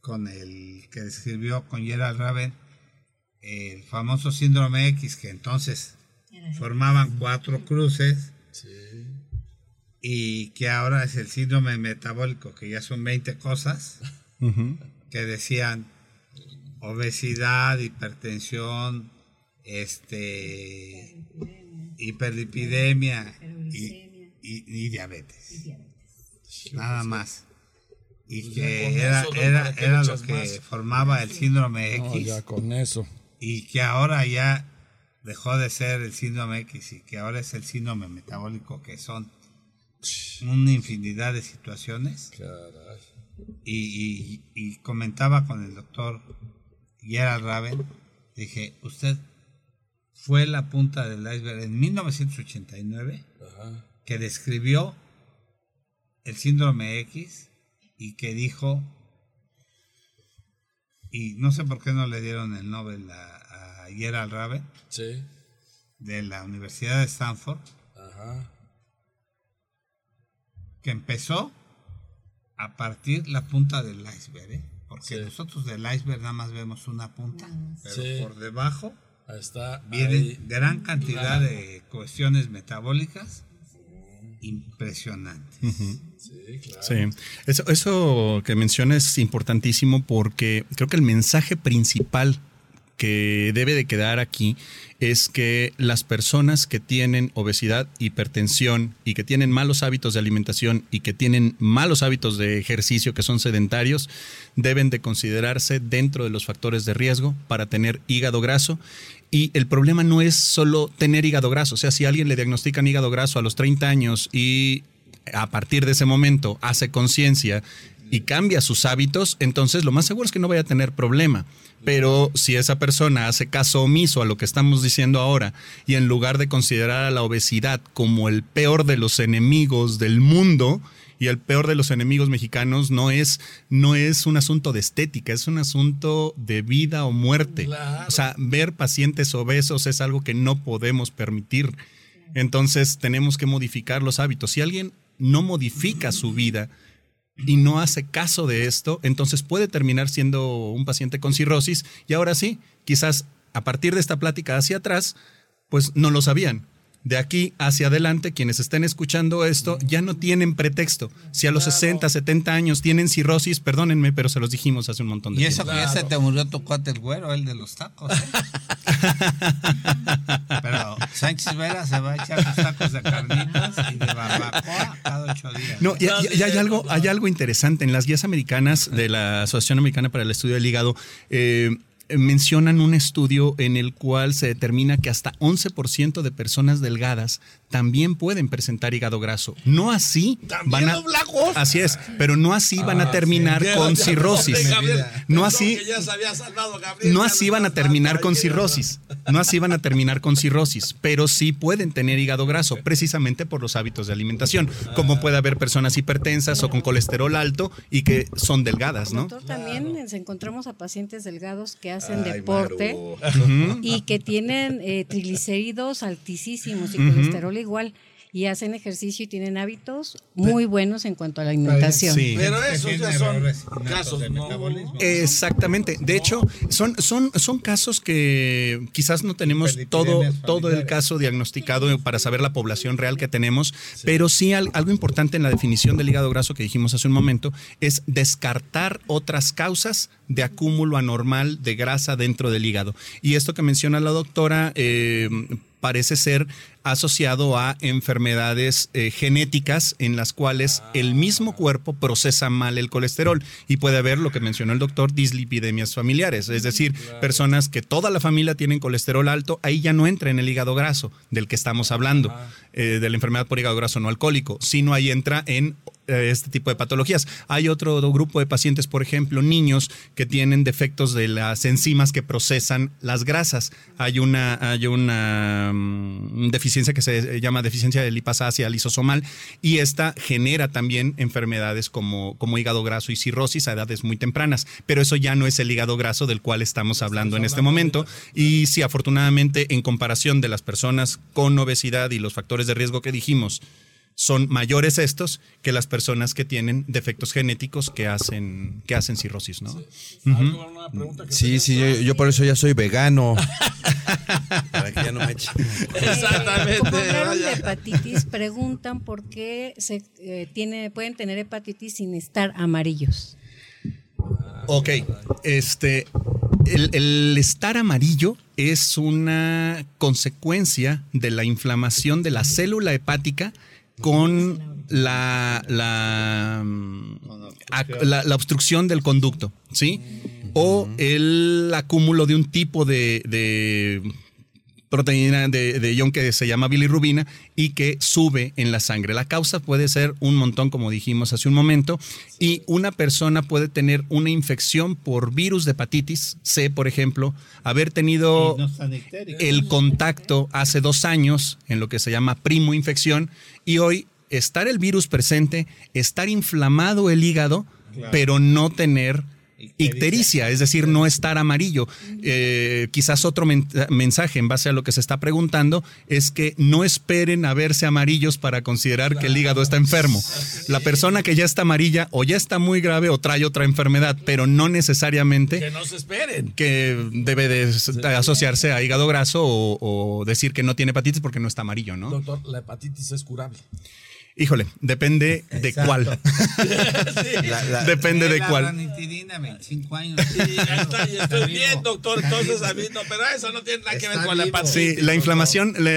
[SPEAKER 2] con el que describió con Gerald Raven el famoso síndrome X, que entonces formaban cuatro cruces
[SPEAKER 3] Sí.
[SPEAKER 2] y que ahora es el síndrome metabólico, que ya son 20 cosas, [LAUGHS] que decían obesidad, hipertensión, este hiperlipidemia y, y- y diabetes. Nada más. Y
[SPEAKER 3] Pues
[SPEAKER 2] que era, era,
[SPEAKER 3] ¿Para qué
[SPEAKER 2] era lo que
[SPEAKER 3] más?
[SPEAKER 2] formaba el síndrome
[SPEAKER 3] No,
[SPEAKER 2] X
[SPEAKER 3] ya con eso.
[SPEAKER 2] y que ahora ya dejó de ser el síndrome X y que ahora es el síndrome metabólico, que son una infinidad de situaciones.
[SPEAKER 3] Caray.
[SPEAKER 2] Y, y- y comentaba con el doctor Gerald Raven, dije, usted fue la punta del iceberg en 1989
[SPEAKER 3] Ajá.
[SPEAKER 2] que describió el síndrome X y que dijo, y no sé por qué no le dieron el Nobel a, a Gerald Raven
[SPEAKER 3] Sí.
[SPEAKER 2] de la Universidad de Stanford,
[SPEAKER 3] Ajá.
[SPEAKER 2] que empezó a partir la punta del iceberg, ¿eh? porque
[SPEAKER 3] Sí.
[SPEAKER 2] nosotros del iceberg nada más vemos una punta, pero
[SPEAKER 3] Sí.
[SPEAKER 2] por debajo
[SPEAKER 3] está.
[SPEAKER 2] viene
[SPEAKER 3] ahí.
[SPEAKER 2] gran cantidad de cuestiones metabólicas impresionantes.
[SPEAKER 3] Sí, claro.
[SPEAKER 6] Sí, eso, eso que menciona es importantísimo porque creo que el mensaje principal que debe de quedar aquí es que las personas que tienen obesidad, hipertensión y que tienen malos hábitos de alimentación y que tienen malos hábitos de ejercicio que son sedentarios deben de considerarse dentro de los factores de riesgo para tener hígado graso. Y el problema no es solo tener hígado graso, o sea, si alguien le diagnostican hígado graso a los 30 años y a partir de ese momento hace conciencia y cambia sus hábitos, entonces lo más seguro es que no vaya a tener problema. Pero si esa persona hace caso omiso a lo que estamos diciendo ahora y en lugar de considerar a la obesidad como el peor de los enemigos del mundo, y el peor de los enemigos mexicanos no es, no es un asunto de estética, es un asunto de vida o muerte.
[SPEAKER 3] Claro.
[SPEAKER 6] O sea, ver pacientes obesos es algo que no podemos permitir. Entonces tenemos que modificar los hábitos. Si alguien no modifica su vida y no hace caso de esto, entonces puede terminar siendo un paciente con cirrosis y ahora sí, quizás a partir de esta plática hacia atrás, pues no lo sabían. De aquí hacia adelante, quienes estén escuchando esto ya no tienen pretexto. Si a los 60, 70 años tienen cirrosis, perdónenme, pero se los dijimos hace un montón de
[SPEAKER 2] Y eso
[SPEAKER 6] tiempo.
[SPEAKER 2] que ya se te murió tu cuate el güero, el de los tacos. ¿eh? [LAUGHS] Pero Sánchez Vera se va a echar sus tacos de carnitas y de barbacoa cada ocho días.
[SPEAKER 6] No, y,
[SPEAKER 3] No,
[SPEAKER 6] y- hay, algo, hay algo interesante. En las guías americanas de la Asociación Americana para el Estudio del Hígado, eh, mencionan un estudio en el cual se determina que hasta 11% de personas delgadas también pueden presentar hígado graso. No así
[SPEAKER 3] También
[SPEAKER 6] van a. Así es, pero no así van a terminar
[SPEAKER 3] Ya,
[SPEAKER 6] con
[SPEAKER 3] ya,
[SPEAKER 6] cirrosis.
[SPEAKER 3] Gabriel,
[SPEAKER 6] No así
[SPEAKER 3] que ya se había salvado, Gabriel,
[SPEAKER 6] no
[SPEAKER 3] ya
[SPEAKER 6] así van a terminar con cirrosis. No así van a terminar con cirrosis, pero sí pueden tener hígado graso, precisamente por los hábitos de alimentación. Como puede haber personas hipertensas o con colesterol alto y que son delgadas, ¿no?
[SPEAKER 5] Doctor, también nos encontramos a pacientes delgados que hacen
[SPEAKER 7] Ay,
[SPEAKER 5] deporte
[SPEAKER 7] Maru.
[SPEAKER 5] y que tienen eh, triglicéridos altísimos y colesterol igual. y hacen ejercicio y tienen hábitos muy buenos en cuanto a la alimentación.
[SPEAKER 4] Sí.
[SPEAKER 3] Pero esos ya son casos,
[SPEAKER 2] de
[SPEAKER 3] no.
[SPEAKER 2] metabolismo.
[SPEAKER 6] Exactamente. De hecho, son, son, son casos que quizás no tenemos todo, todo el caso diagnosticado para saber la población real que tenemos, pero sí al- algo importante en la definición del hígado graso que dijimos hace un momento es descartar otras causas de acúmulo anormal de grasa dentro del hígado. Y esto que menciona la doctora eh, parece ser asociado a enfermedades eh, genéticas en las cuales el mismo cuerpo procesa mal el colesterol y puede haber lo que mencionó el doctor, dislipidemias familiares, es decir, personas que toda la familia tienen colesterol alto, ahí ya no entra en el hígado graso del que estamos hablando, eh, de la enfermedad por hígado graso no alcohólico, sino ahí entra en este tipo de patologías. Hay otro grupo de pacientes, por ejemplo, niños que tienen defectos de las enzimas que procesan las grasas. Hay una, hay una mm, deficiencia que se llama deficiencia de lipasa lisosomal y esta genera también enfermedades como, como hígado graso y cirrosis a edades muy tempranas. Pero eso ya no es el hígado graso del cual estamos hablando en este momento. Y sí, afortunadamente, en comparación de las personas con obesidad y los factores de riesgo que dijimos, son mayores estos que las personas que tienen defectos genéticos que hacen, que hacen cirrosis, ¿no?
[SPEAKER 3] ¿Alguna una pregunta que
[SPEAKER 7] Sí, sí, yo, yo por eso ya soy vegano. [LAUGHS] Para que ya no me echen.
[SPEAKER 3] Exactamente.
[SPEAKER 5] Como hablaron de hepatitis, preguntan por qué se eh, tiene, pueden tener hepatitis sin estar amarillos.
[SPEAKER 6] Ok, este, el, el estar amarillo es una consecuencia de la inflamación de la célula hepática con la, la, mm, la- la obstrucción del conducto, ¿sí? O el acúmulo de un tipo de, de proteína de, de ion que se llama bilirrubina y que sube en la sangre. La causa puede ser un montón, como dijimos hace un momento, y una persona puede tener una infección por virus de hepatitis C, por ejemplo, haber tenido el contacto hace dos años en lo que se llama primo infección y hoy estar el virus presente, estar inflamado el hígado, pero no tener ictericia, es decir, no estar amarillo. Eh, quizás otro men- mensaje en base a lo que se está preguntando es que no esperen a verse amarillos para considerar que el hígado está enfermo. La persona que ya está amarilla o ya está muy grave o trae otra enfermedad, pero no necesariamente
[SPEAKER 3] Que no se esperen.
[SPEAKER 6] que debe de asociarse a hígado graso o, o decir que no tiene hepatitis porque no está amarillo, ¿no?
[SPEAKER 3] Doctor, la hepatitis es curable.
[SPEAKER 6] Híjole, depende de cuál. [LAUGHS] [LAUGHS]
[SPEAKER 7] La- la-
[SPEAKER 6] depende de
[SPEAKER 2] La
[SPEAKER 6] cuál.
[SPEAKER 2] ranitidina, 25 años.
[SPEAKER 3] Y ya está, estoy bien, doctor. Entonces, a mí no, pero eso no tiene nada que ver con la hepatitis.
[SPEAKER 6] Sí, la inflamación, la,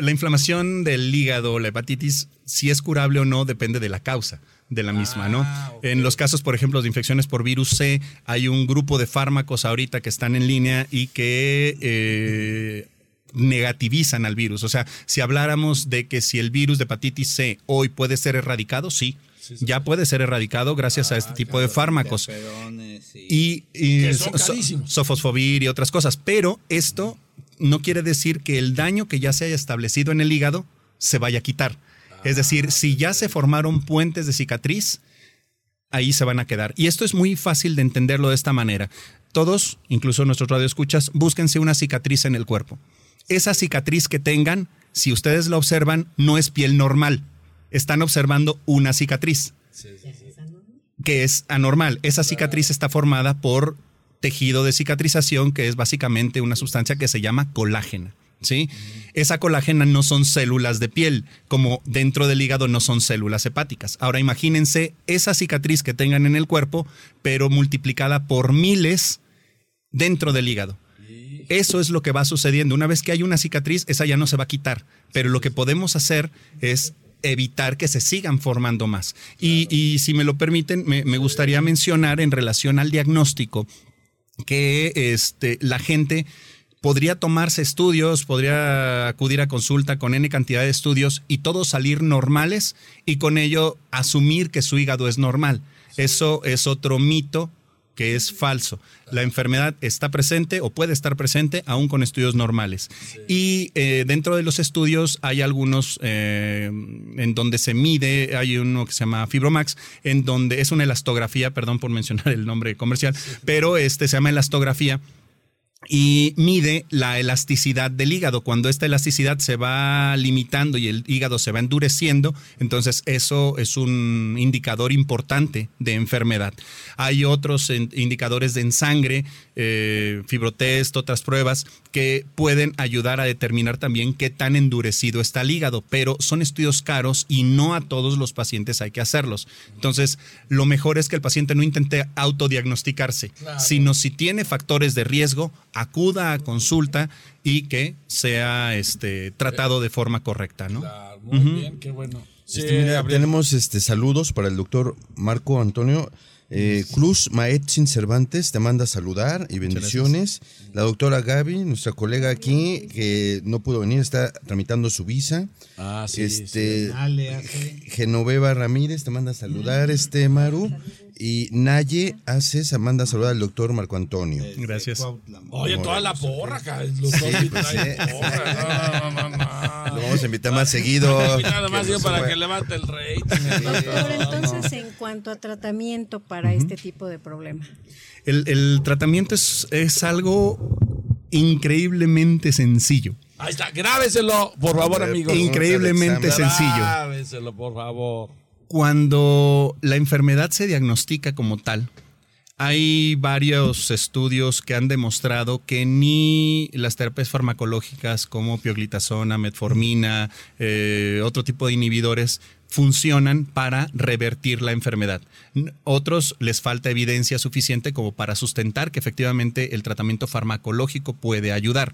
[SPEAKER 6] la inflamación del hígado, la hepatitis, si es curable o no, depende de la causa de la misma, ¿no?
[SPEAKER 3] Ah.
[SPEAKER 6] En los casos, por ejemplo, de infecciones por virus C, hay un grupo de fármacos ahorita que están en línea y que eh, negativizan al virus. O sea, si habláramos de que si el virus de hepatitis C hoy puede ser erradicado, sí. Ya puede ser erradicado gracias a este tipo de fármacos.
[SPEAKER 2] Y-
[SPEAKER 6] y, sofosfovir y otras cosas. Pero esto no quiere decir que el daño que ya se haya establecido en el hígado se vaya a quitar. Es decir, si ya se formaron puentes de cicatriz, ahí se van a quedar. Y esto es muy fácil de entenderlo de esta manera. Todos, incluso nuestros radioescuchas, búsquense una cicatriz en el cuerpo. Esa cicatriz que tengan, si ustedes la observan, no es piel normal. Están observando una cicatriz que es anormal. Esa cicatriz está formada por tejido de cicatrización, que es básicamente una sustancia que se llama colágena. ¿Sí? Esa colágena no son células de piel, como dentro del hígado no son células hepáticas. Ahora imagínense esa cicatriz que tengan en el cuerpo, pero multiplicada por miles dentro del hígado. Eso es lo que va sucediendo. Una vez que hay una cicatriz, esa ya no se va a quitar. Pero lo que podemos hacer es evitar que se sigan formando más. Y, si me lo permiten, me, me gustaría mencionar en relación al diagnóstico que este, la gente podría tomarse estudios, podría acudir a consulta con N cantidad de estudios y todos salir normales y con ello asumir que su hígado es normal. Eso es otro mito que es falso. La enfermedad está presente o puede estar presente aún con estudios normales. Y eh, dentro de los estudios hay algunos eh, en donde se mide, hay uno que se llama Fibromax, en donde es una elastografía, perdón por mencionar el nombre comercial, pero este se llama elastografía y mide la elasticidad del hígado. Cuando esta elasticidad se va limitando y el hígado se va endureciendo, entonces eso es un indicador importante de enfermedad. Hay otros indicadores de en sangre, eh, fibrotest, otras pruebas que pueden ayudar a determinar también qué tan endurecido está el hígado, pero son estudios caros y no a todos los pacientes hay que hacerlos. Entonces, lo mejor es que el paciente no intente autodiagnosticarse, sino si tiene factores de riesgo, acuda a consulta y que sea este, tratado de forma correcta, ¿no?
[SPEAKER 3] Claro, muy bien, qué bueno. Sí,
[SPEAKER 7] Este, mira, tenemos este saludos para el doctor Marco Antonio eh, Cruz Maetzin Cervantes, te manda a saludar y bendiciones. La doctora Gaby, nuestra colega aquí, que no pudo venir, está tramitando su visa.
[SPEAKER 3] Ah, sí,
[SPEAKER 7] este
[SPEAKER 2] Dale, hace-
[SPEAKER 7] Genoveva Ramírez te manda a saludar, este Maru. Y Naye Aces manda a saludar al doctor Marco Antonio.
[SPEAKER 6] Gracias.
[SPEAKER 3] Oye, toda la porra, ca- los dos
[SPEAKER 7] pues,
[SPEAKER 3] traen
[SPEAKER 7] sí.
[SPEAKER 3] porra. No, no, no, no.
[SPEAKER 7] Lo vamos a invitar más seguido. [LAUGHS]
[SPEAKER 3] Y nada más digo para que levante el.
[SPEAKER 5] Doctor, entonces, en cuanto a tratamiento para este tipo de problema.
[SPEAKER 6] El, el tratamiento es, es algo increíblemente sencillo.
[SPEAKER 3] Ahí está, grábeselo, por favor,
[SPEAKER 7] Hombre,
[SPEAKER 3] amigos.
[SPEAKER 6] Increíblemente sencillo.
[SPEAKER 3] Grábeselo, por favor.
[SPEAKER 6] Cuando la enfermedad se diagnostica como tal, hay varios estudios que han demostrado que ni las terapias farmacológicas como pioglitazona, metformina, eh, otro tipo de inhibidores funcionan para revertir la enfermedad. Otros les falta evidencia suficiente como para sustentar que efectivamente el tratamiento farmacológico puede ayudar.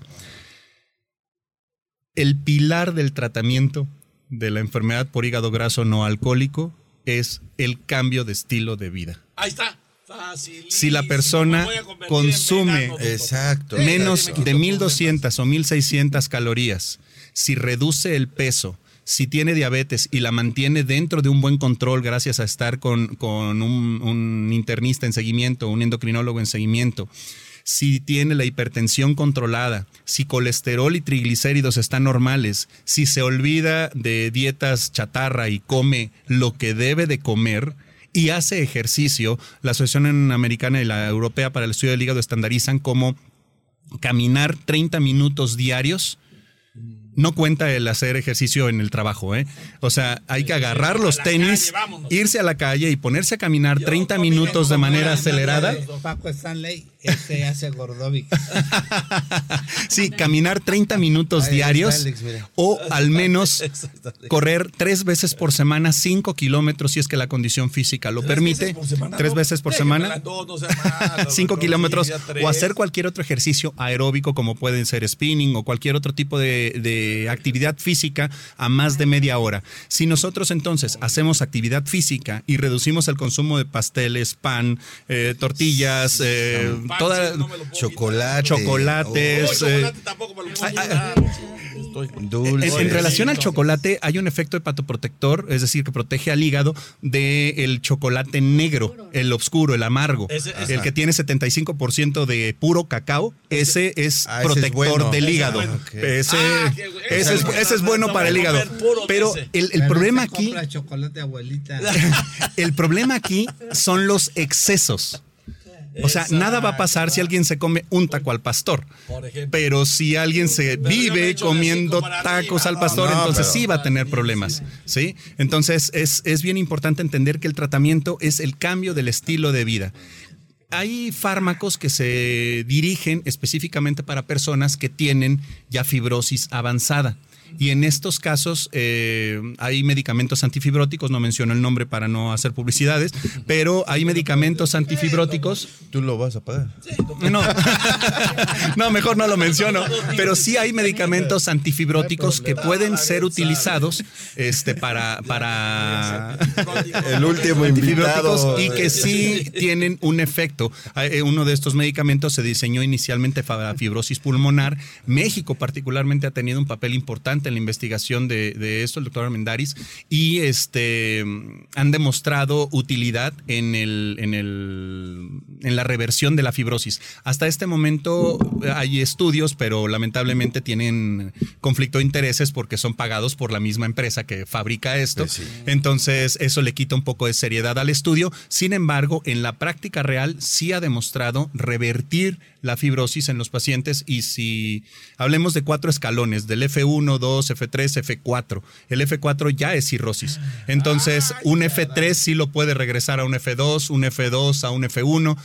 [SPEAKER 6] El pilar del tratamiento de la enfermedad por hígado graso no alcohólico es el cambio de estilo de vida.
[SPEAKER 3] Ahí está. Fácil.
[SPEAKER 6] Si la persona consume-
[SPEAKER 7] Exacto.
[SPEAKER 6] Menos de
[SPEAKER 3] quito
[SPEAKER 6] 1200 o 1600 calorías, si reduce el peso, si tiene diabetes y la mantiene dentro de un buen control gracias a estar con, con un, un internista en seguimiento, un endocrinólogo en seguimiento, si tiene la hipertensión controlada, si colesterol y triglicéridos están normales, si se olvida de dietas chatarra y come lo que debe de comer y hace ejercicio, la Asociación Americana y la Europea para el Estudio del Hígado estandarizan como caminar 30 minutos diarios. No cuenta el hacer ejercicio en el trabajo, ¿eh? O sea, hay que agarrar los tenis, irse a la calle y ponerse a caminar 30 minutos de manera acelerada.
[SPEAKER 2] Este hace Gordovic. [LAUGHS]
[SPEAKER 6] Sí, caminar 30 minutos diarios
[SPEAKER 7] Alex,
[SPEAKER 6] o al menos [LAUGHS] correr tres veces por semana 5 kilómetros si es que la condición física lo permite. Tres veces por semana. 5 [LAUGHS] kilómetros o hacer cualquier otro ejercicio aeróbico como pueden ser spinning o cualquier otro tipo de, de actividad física a más de media hora. Si nosotros entonces hacemos actividad física y reducimos el consumo de pasteles, pan, eh, tortillas, eh, toda,
[SPEAKER 7] Chocolate.
[SPEAKER 6] chocolates, eh,
[SPEAKER 7] Dulce.
[SPEAKER 6] en, en relación al chocolate, hay un efecto hepatoprotector, es decir, que protege al hígado del chocolate negro, el oscuro, el amargo.
[SPEAKER 3] Ese- ese-
[SPEAKER 6] el que tiene 75% de puro cacao, ese es
[SPEAKER 7] Ah, ese es
[SPEAKER 6] protector
[SPEAKER 7] bueno.
[SPEAKER 6] del hígado. Ese, ese es, ese es bueno para el hígado. Pero el, el problema aquí,
[SPEAKER 2] Compra chocolate abuelita. [LAUGHS]
[SPEAKER 6] el problema aquí son los excesos. O sea, nada va a pasar si alguien se come un taco al pastor.
[SPEAKER 3] Por ejemplo.
[SPEAKER 6] Pero si alguien se vive comiendo tacos al pastor,
[SPEAKER 7] No,
[SPEAKER 6] entonces
[SPEAKER 7] pero-
[SPEAKER 6] sí va a tener problemas. ¿Sí? Entonces es, es bien importante entender que el tratamiento es el cambio del estilo de vida. Hay fármacos que se dirigen específicamente para personas que tienen ya fibrosis avanzada. Y en estos casos eh, hay medicamentos antifibróticos, no menciono el nombre para no hacer publicidades, pero hay medicamentos antifibróticos
[SPEAKER 7] Tú lo vas a pagar.
[SPEAKER 6] no. no, mejor no lo menciono. Pero sí hay medicamentos antifibróticos que pueden ser utilizados este, para, para
[SPEAKER 7] El último
[SPEAKER 6] antifibróticos
[SPEAKER 7] invitado.
[SPEAKER 6] y que sí tienen un efecto. Eh, Uno de estos medicamentos se diseñó inicialmente para fibrosis pulmonar. México particularmente ha tenido un papel importante en la investigación de, de esto, el doctor Armendaris, y este, han demostrado utilidad en el, en el en la reversión de la fibrosis. Hasta este momento eh, hay estudios, pero lamentablemente tienen conflicto de intereses porque son pagados por la misma empresa que fabrica esto.
[SPEAKER 7] Sí.
[SPEAKER 6] Entonces, eso le quita un poco de seriedad al estudio. Sin embargo, en la práctica real sí ha demostrado revertir la fibrosis en los pacientes y si hablemos de cuatro escalones, del F1, 2, F3, F4, el F4 ya es cirrosis. Entonces, un F3 sí lo puede regresar a un F2, un F2 a un F1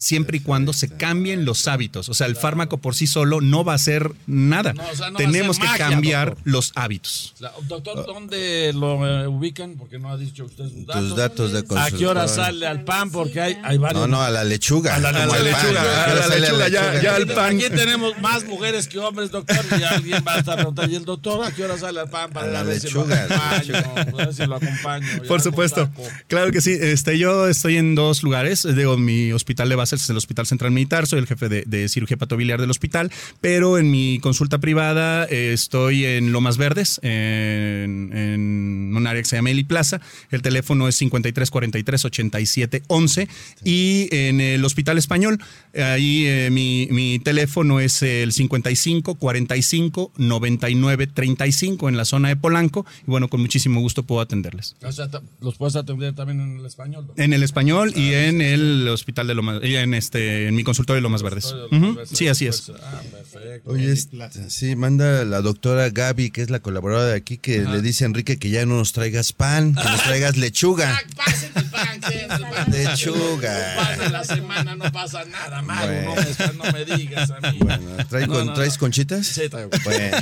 [SPEAKER 6] siempre y cuando se cambien los hábitos. O sea, el fármaco por sí solo no va a hacer nada.
[SPEAKER 3] No, o sea, no
[SPEAKER 6] Tenemos
[SPEAKER 3] hacer
[SPEAKER 6] que
[SPEAKER 3] magia,
[SPEAKER 6] cambiar
[SPEAKER 3] doctor.
[SPEAKER 6] los hábitos.
[SPEAKER 3] La- Doctor, ¿dónde lo eh, ubican? Porque no ha dicho usted sus datos.
[SPEAKER 7] Tus datos de
[SPEAKER 3] ¿A qué hora sale al pan? Porque hay, hay varios.
[SPEAKER 7] No, no, a la lechuga.
[SPEAKER 6] A la- a lechuga,
[SPEAKER 7] ¿A
[SPEAKER 6] la lechuga, ya- ya al pan.
[SPEAKER 3] Aquí tenemos más mujeres que hombres, doctor, y alguien va a estar preguntando, ¿y el doctor a qué hora sale al pan para
[SPEAKER 7] A la
[SPEAKER 3] ver si
[SPEAKER 7] lechuga,
[SPEAKER 3] lo
[SPEAKER 7] a la
[SPEAKER 3] acompaño? a ver si lo acompaño.
[SPEAKER 6] Por supuesto. Claro que sí. Este, yo estoy en dos lugares. Digo, mi hospital de base es el Hospital Central Militar. Soy el jefe de, de cirugía patobiliar del hospital. Pero en mi consulta privada eh, estoy en Lomas Verdes, en, en un área que se llama Eli Plaza. El teléfono es 53 43 87 11. Y en el Hospital Español, ahí eh, mi, mi teléfono es el 55 45 99 35 en la zona de Polanco. Y bueno, con muchísimo gusto puedo atenderles.
[SPEAKER 3] O sea, los puedes atender también en el español. doctor?
[SPEAKER 6] En el español y en el hospital de Lomas, y en este, en mi consultorio de Lomas Verdes. Ujú, Sí, así es.
[SPEAKER 3] Ah, perfecto.
[SPEAKER 7] Oye, es- sí, manda la doctora Gaby, que es la colaboradora de aquí, que le dice a Enrique que ya no nos traigas pan, que nos traigas lechuga. [LAUGHS]
[SPEAKER 3] Pasen el pan, que es el pan.
[SPEAKER 7] Lechuga.
[SPEAKER 3] Un pan a la semana no pasa nada malo.
[SPEAKER 7] Bueno.
[SPEAKER 3] No, me, no me digas a mí.
[SPEAKER 7] Bueno, ¿trae
[SPEAKER 3] No,
[SPEAKER 7] con-
[SPEAKER 3] no,
[SPEAKER 7] ¿traes conchitas?
[SPEAKER 3] Sí, traigo.
[SPEAKER 7] Bueno.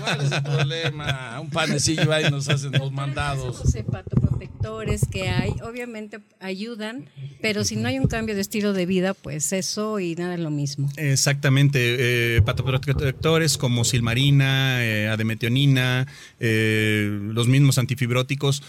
[SPEAKER 3] ¿Cuál es el problema? Un panecillo ahí nos hacen los mandados.
[SPEAKER 5] Esos que hay, obviamente ayudan, pero si no hay un cambio de estilo de vida, pues eso y nada es lo mismo.
[SPEAKER 6] Exactamente, eh, hepatoprotectores como silmarina, eh, ademetionina, eh, los mismos antifibróticos,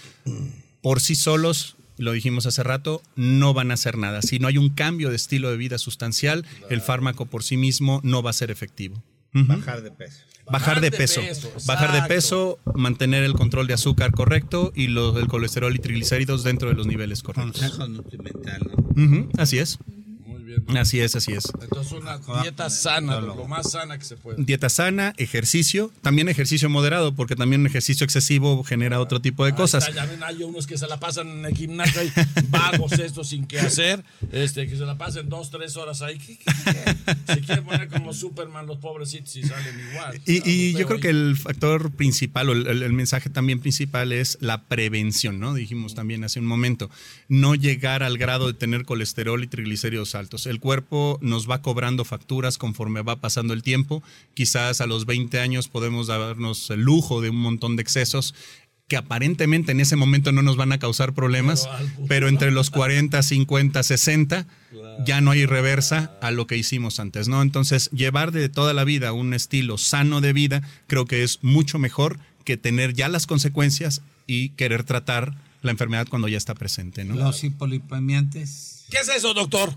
[SPEAKER 6] por sí solos, lo dijimos hace rato, no van a hacer nada. Si no hay un cambio de estilo de vida sustancial, el fármaco por sí mismo no va a ser efectivo.
[SPEAKER 2] Bajar de peso.
[SPEAKER 6] Bajar de peso, bajar de peso, mantener el control de azúcar correcto y lo- el colesterol y triglicéridos dentro de los niveles correctos.
[SPEAKER 2] Consejo nutrimental, ¿no?
[SPEAKER 6] Así es, Así es, así es.
[SPEAKER 3] Entonces una dieta sana, lo más sana que se puede.
[SPEAKER 6] Dieta sana, ejercicio, también ejercicio moderado, porque también un ejercicio excesivo genera otro tipo de cosas.
[SPEAKER 3] Está, ya ven, hay unos que se la pasan en el gimnasio ahí, vagos estos sin qué hacer, este, que se la pasen dos, tres horas ahí. ¿Qué, qué, qué? Se quieren poner como Superman los pobrecitos y salen igual.
[SPEAKER 6] Y, yo creo
[SPEAKER 3] ahí.
[SPEAKER 6] que el factor principal o el, el- el mensaje también principal es la prevención, ¿no? Dijimos también hace un momento, no llegar al grado de tener colesterol y triglicéridos altos. El cuerpo nos va cobrando facturas conforme va pasando el tiempo. Quizás a los 20 años podemos darnos el lujo de un montón de excesos que aparentemente en ese momento no nos van a causar problemas,
[SPEAKER 3] Pero
[SPEAKER 6] entre los 40, 50, 60 ya no hay reversa a lo que hicimos antes, ¿no? Entonces, llevar de toda la vida un estilo sano de vida creo que es mucho mejor que tener ya las consecuencias y querer tratar la enfermedad cuando ya está presente, ¿no?
[SPEAKER 2] Los hipolipemiantes.
[SPEAKER 3] ¿Qué es eso, doctor?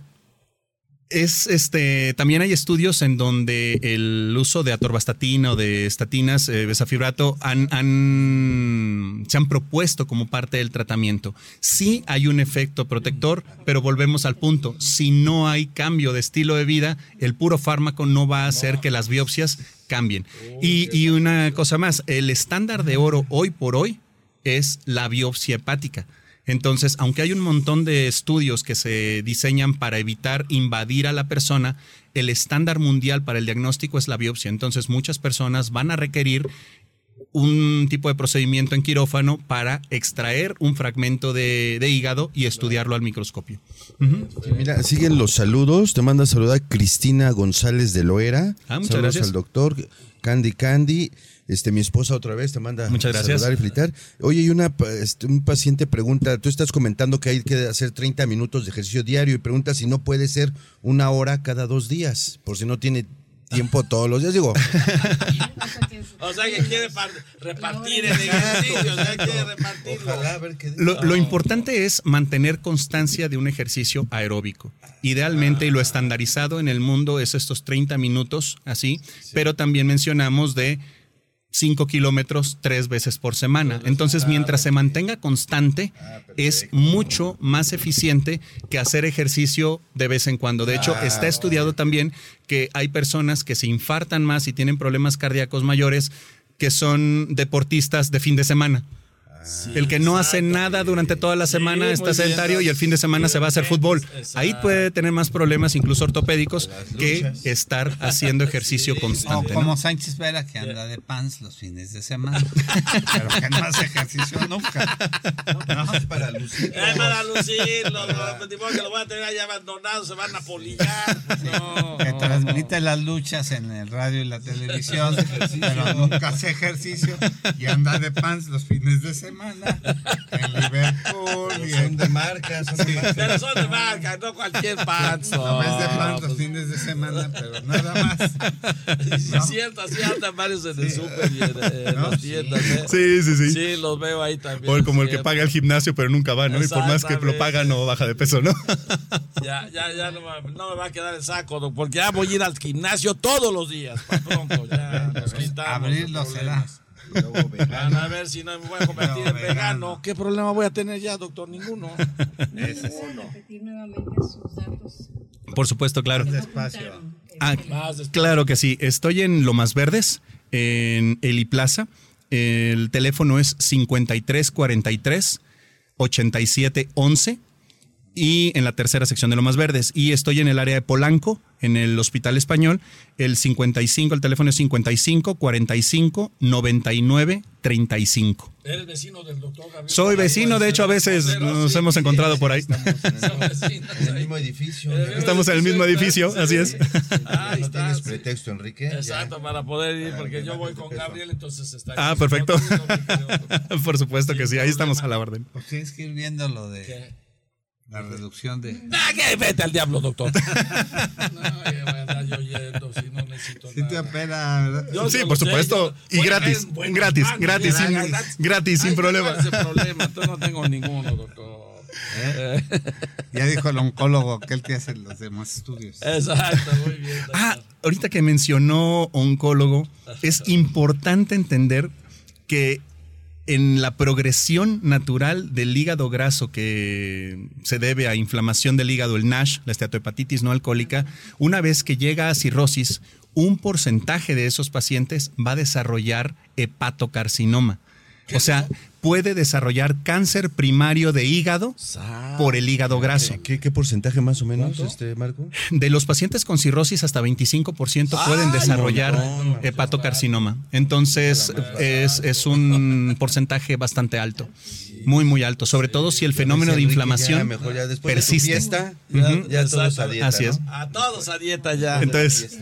[SPEAKER 6] Es este también hay estudios en donde el uso de atorvastatina o de estatinas, eh, besafibrato, han, han- se han propuesto como parte del tratamiento. Sí hay un efecto protector, pero volvemos al punto. Si no hay cambio de estilo de vida, el puro fármaco no va a hacer que las biopsias cambien. Y, y una cosa más, el estándar de oro hoy por hoy es la biopsia hepática. Entonces, aunque hay un montón de estudios que se diseñan para evitar invadir a la persona, el estándar mundial para el diagnóstico es la biopsia. Entonces, muchas personas van a requerir un tipo de procedimiento en quirófano para extraer un fragmento de, de hígado y estudiarlo al microscopio.
[SPEAKER 7] Sí, mira, siguen los saludos. Te manda a saludar Cristina González de Loera.
[SPEAKER 6] Ah, muchas
[SPEAKER 7] Saludos
[SPEAKER 6] gracias.
[SPEAKER 7] al doctor Candy Candy. Este, mi esposa otra vez te manda
[SPEAKER 6] Muchas
[SPEAKER 7] a
[SPEAKER 6] gracias.
[SPEAKER 7] saludar y felicitar. Oye, y una, este, un paciente pregunta, tú estás comentando que hay que hacer 30 minutos de ejercicio diario y pregunta si no puede ser una hora cada dos días, por si no tiene tiempo todos los días. Digo, [LAUGHS]
[SPEAKER 3] O sea, que quiere par- repartir el ejercicio, o sea, quiere repartirlo.
[SPEAKER 7] ojalá a ver qué...
[SPEAKER 6] Lo, lo importante es mantener constancia de un ejercicio aeróbico. Idealmente, y lo estandarizado en el mundo es estos 30 minutos, así, pero también mencionamos de 5 kilómetros tres veces por semana. Entonces, mientras se mantenga constante, es mucho más eficiente que hacer ejercicio de vez en cuando. De hecho, está estudiado también que hay personas que se infartan más y tienen problemas cardíacos mayores que son deportistas de fin de semana. El que no hace nada durante toda la semana
[SPEAKER 3] Sí,
[SPEAKER 6] está
[SPEAKER 3] bien.
[SPEAKER 6] sedentario y el fin de semana se va a hacer fútbol. Ahí puede tener más problemas, incluso ortopédicos, que estar [LAUGHS] haciendo ejercicio
[SPEAKER 2] O
[SPEAKER 6] constante. ¿no?
[SPEAKER 2] como Sánchez Vera que anda de pants los fines de semana, [LAUGHS] pero que no hace ejercicio nunca. ¿no?
[SPEAKER 7] Para lucir. [LAUGHS]
[SPEAKER 3] Es para lucirlo, no, ni modo que lo voy a tener ahí abandonado, se van a polillar. No,
[SPEAKER 2] Que
[SPEAKER 3] no.
[SPEAKER 2] transmite las luchas en el radio y la televisión, pero nunca hace ejercicio y anda de pants los fines de semana en Liverpool y en
[SPEAKER 7] de marca, son de marca.
[SPEAKER 3] Pero son de marca, no cualquier panzo.
[SPEAKER 2] no ves de pants los
[SPEAKER 3] pues,
[SPEAKER 2] fines de semana, pero nada más.
[SPEAKER 3] Sí, es cierto, así andan varios en el súper y en, en
[SPEAKER 2] ¿No?
[SPEAKER 3] las tiendas. ¿eh?
[SPEAKER 6] Sí, sí, sí.
[SPEAKER 3] Sí, los veo ahí también.
[SPEAKER 6] O como el que paga el gimnasio pero nunca va, ¿no? Y por más que lo paga no baja de peso, ¿no? [LAUGHS]
[SPEAKER 3] Ya, ya, ya no, me- no me va a quedar el saco, porque ya voy a ir al gimnasio todos los días, para pronto. Ya nos quitamos.
[SPEAKER 2] Abrirlo
[SPEAKER 3] los problemas. [LAUGHS] Van a ver si no me voy a convertir en vegano.
[SPEAKER 2] vegano.
[SPEAKER 3] ¿Qué problema voy a tener ya, doctor? Ninguno. [LAUGHS]
[SPEAKER 5] repetir nuevamente sus datos.
[SPEAKER 6] Por supuesto, claro.
[SPEAKER 2] Despacio.
[SPEAKER 6] Ah,
[SPEAKER 3] Más después.
[SPEAKER 6] claro que sí. Estoy en Lomas Verdes, en Eli Plaza. El teléfono es 5343 8711 y en la tercera sección de Lomas Verdes. Y estoy en el área de Polanco, en el Hospital Español. El 55, el teléfono es 55 45 99 35.
[SPEAKER 3] Eres vecino del doctor Gabriel.
[SPEAKER 6] Soy vecino, de hecho a veces
[SPEAKER 3] Pero
[SPEAKER 6] nos
[SPEAKER 3] sí,
[SPEAKER 6] hemos encontrado por ahí.
[SPEAKER 3] Vecinos
[SPEAKER 7] En el [LAUGHS] mismo edificio.
[SPEAKER 6] Estamos en el mismo edificio, así es.
[SPEAKER 3] Ahí
[SPEAKER 7] no tienes
[SPEAKER 3] sí.
[SPEAKER 7] pretexto, Enrique. ya.
[SPEAKER 3] Exacto, para poder ir, porque yo voy con Gabriel, entonces está.
[SPEAKER 6] Ah, perfecto. Por supuesto que sí, ahí estamos a la orden.
[SPEAKER 2] Pues tienes que ir viendo lo de
[SPEAKER 3] ¿Qué?
[SPEAKER 2] La reducción de...
[SPEAKER 3] Ah, que vete al diablo, doctor. [LAUGHS] no, ya voy a andar yo yendo si no necesito
[SPEAKER 2] Sí te
[SPEAKER 3] nada.
[SPEAKER 2] opera, ¿verdad?
[SPEAKER 3] Yo
[SPEAKER 6] Sí, por supuesto.
[SPEAKER 3] yo-
[SPEAKER 6] Y
[SPEAKER 3] Oye,
[SPEAKER 6] gratis, gratis,
[SPEAKER 3] ah,
[SPEAKER 6] gratis, sin-
[SPEAKER 3] gratis.
[SPEAKER 6] gratis, sin problema.
[SPEAKER 3] ¿cuál es el problema? Entonces no tengo ninguno, doctor.
[SPEAKER 2] Ya dijo el oncólogo que él te hace los demás estudios.
[SPEAKER 3] Exacto, muy bien. doctor.
[SPEAKER 6] Ah, ahorita que mencionó oncólogo, es importante entender que en la progresión natural del hígado graso que se debe a inflamación del hígado, el NASH, la esteatohepatitis no alcohólica, una vez que llega a cirrosis, un porcentaje de esos pacientes va a desarrollar hepatocarcinoma. O sea, puede desarrollar cáncer primario de hígado por el hígado graso.
[SPEAKER 7] ¿Qué, qué porcentaje más o menos, este Marco?
[SPEAKER 6] De los pacientes con cirrosis, hasta 25% pueden desarrollar hepatocarcinoma. Entonces, es, es un porcentaje bastante alto. Muy, muy alto. Sobre todo si el fenómeno de inflamación
[SPEAKER 7] ya, mejor ya después
[SPEAKER 6] persiste.
[SPEAKER 7] de fiesta,
[SPEAKER 6] Ujú.
[SPEAKER 7] ya todos a dieta,
[SPEAKER 6] Así es.
[SPEAKER 7] ¿no?
[SPEAKER 3] A todos a dieta ya.
[SPEAKER 6] Entonces,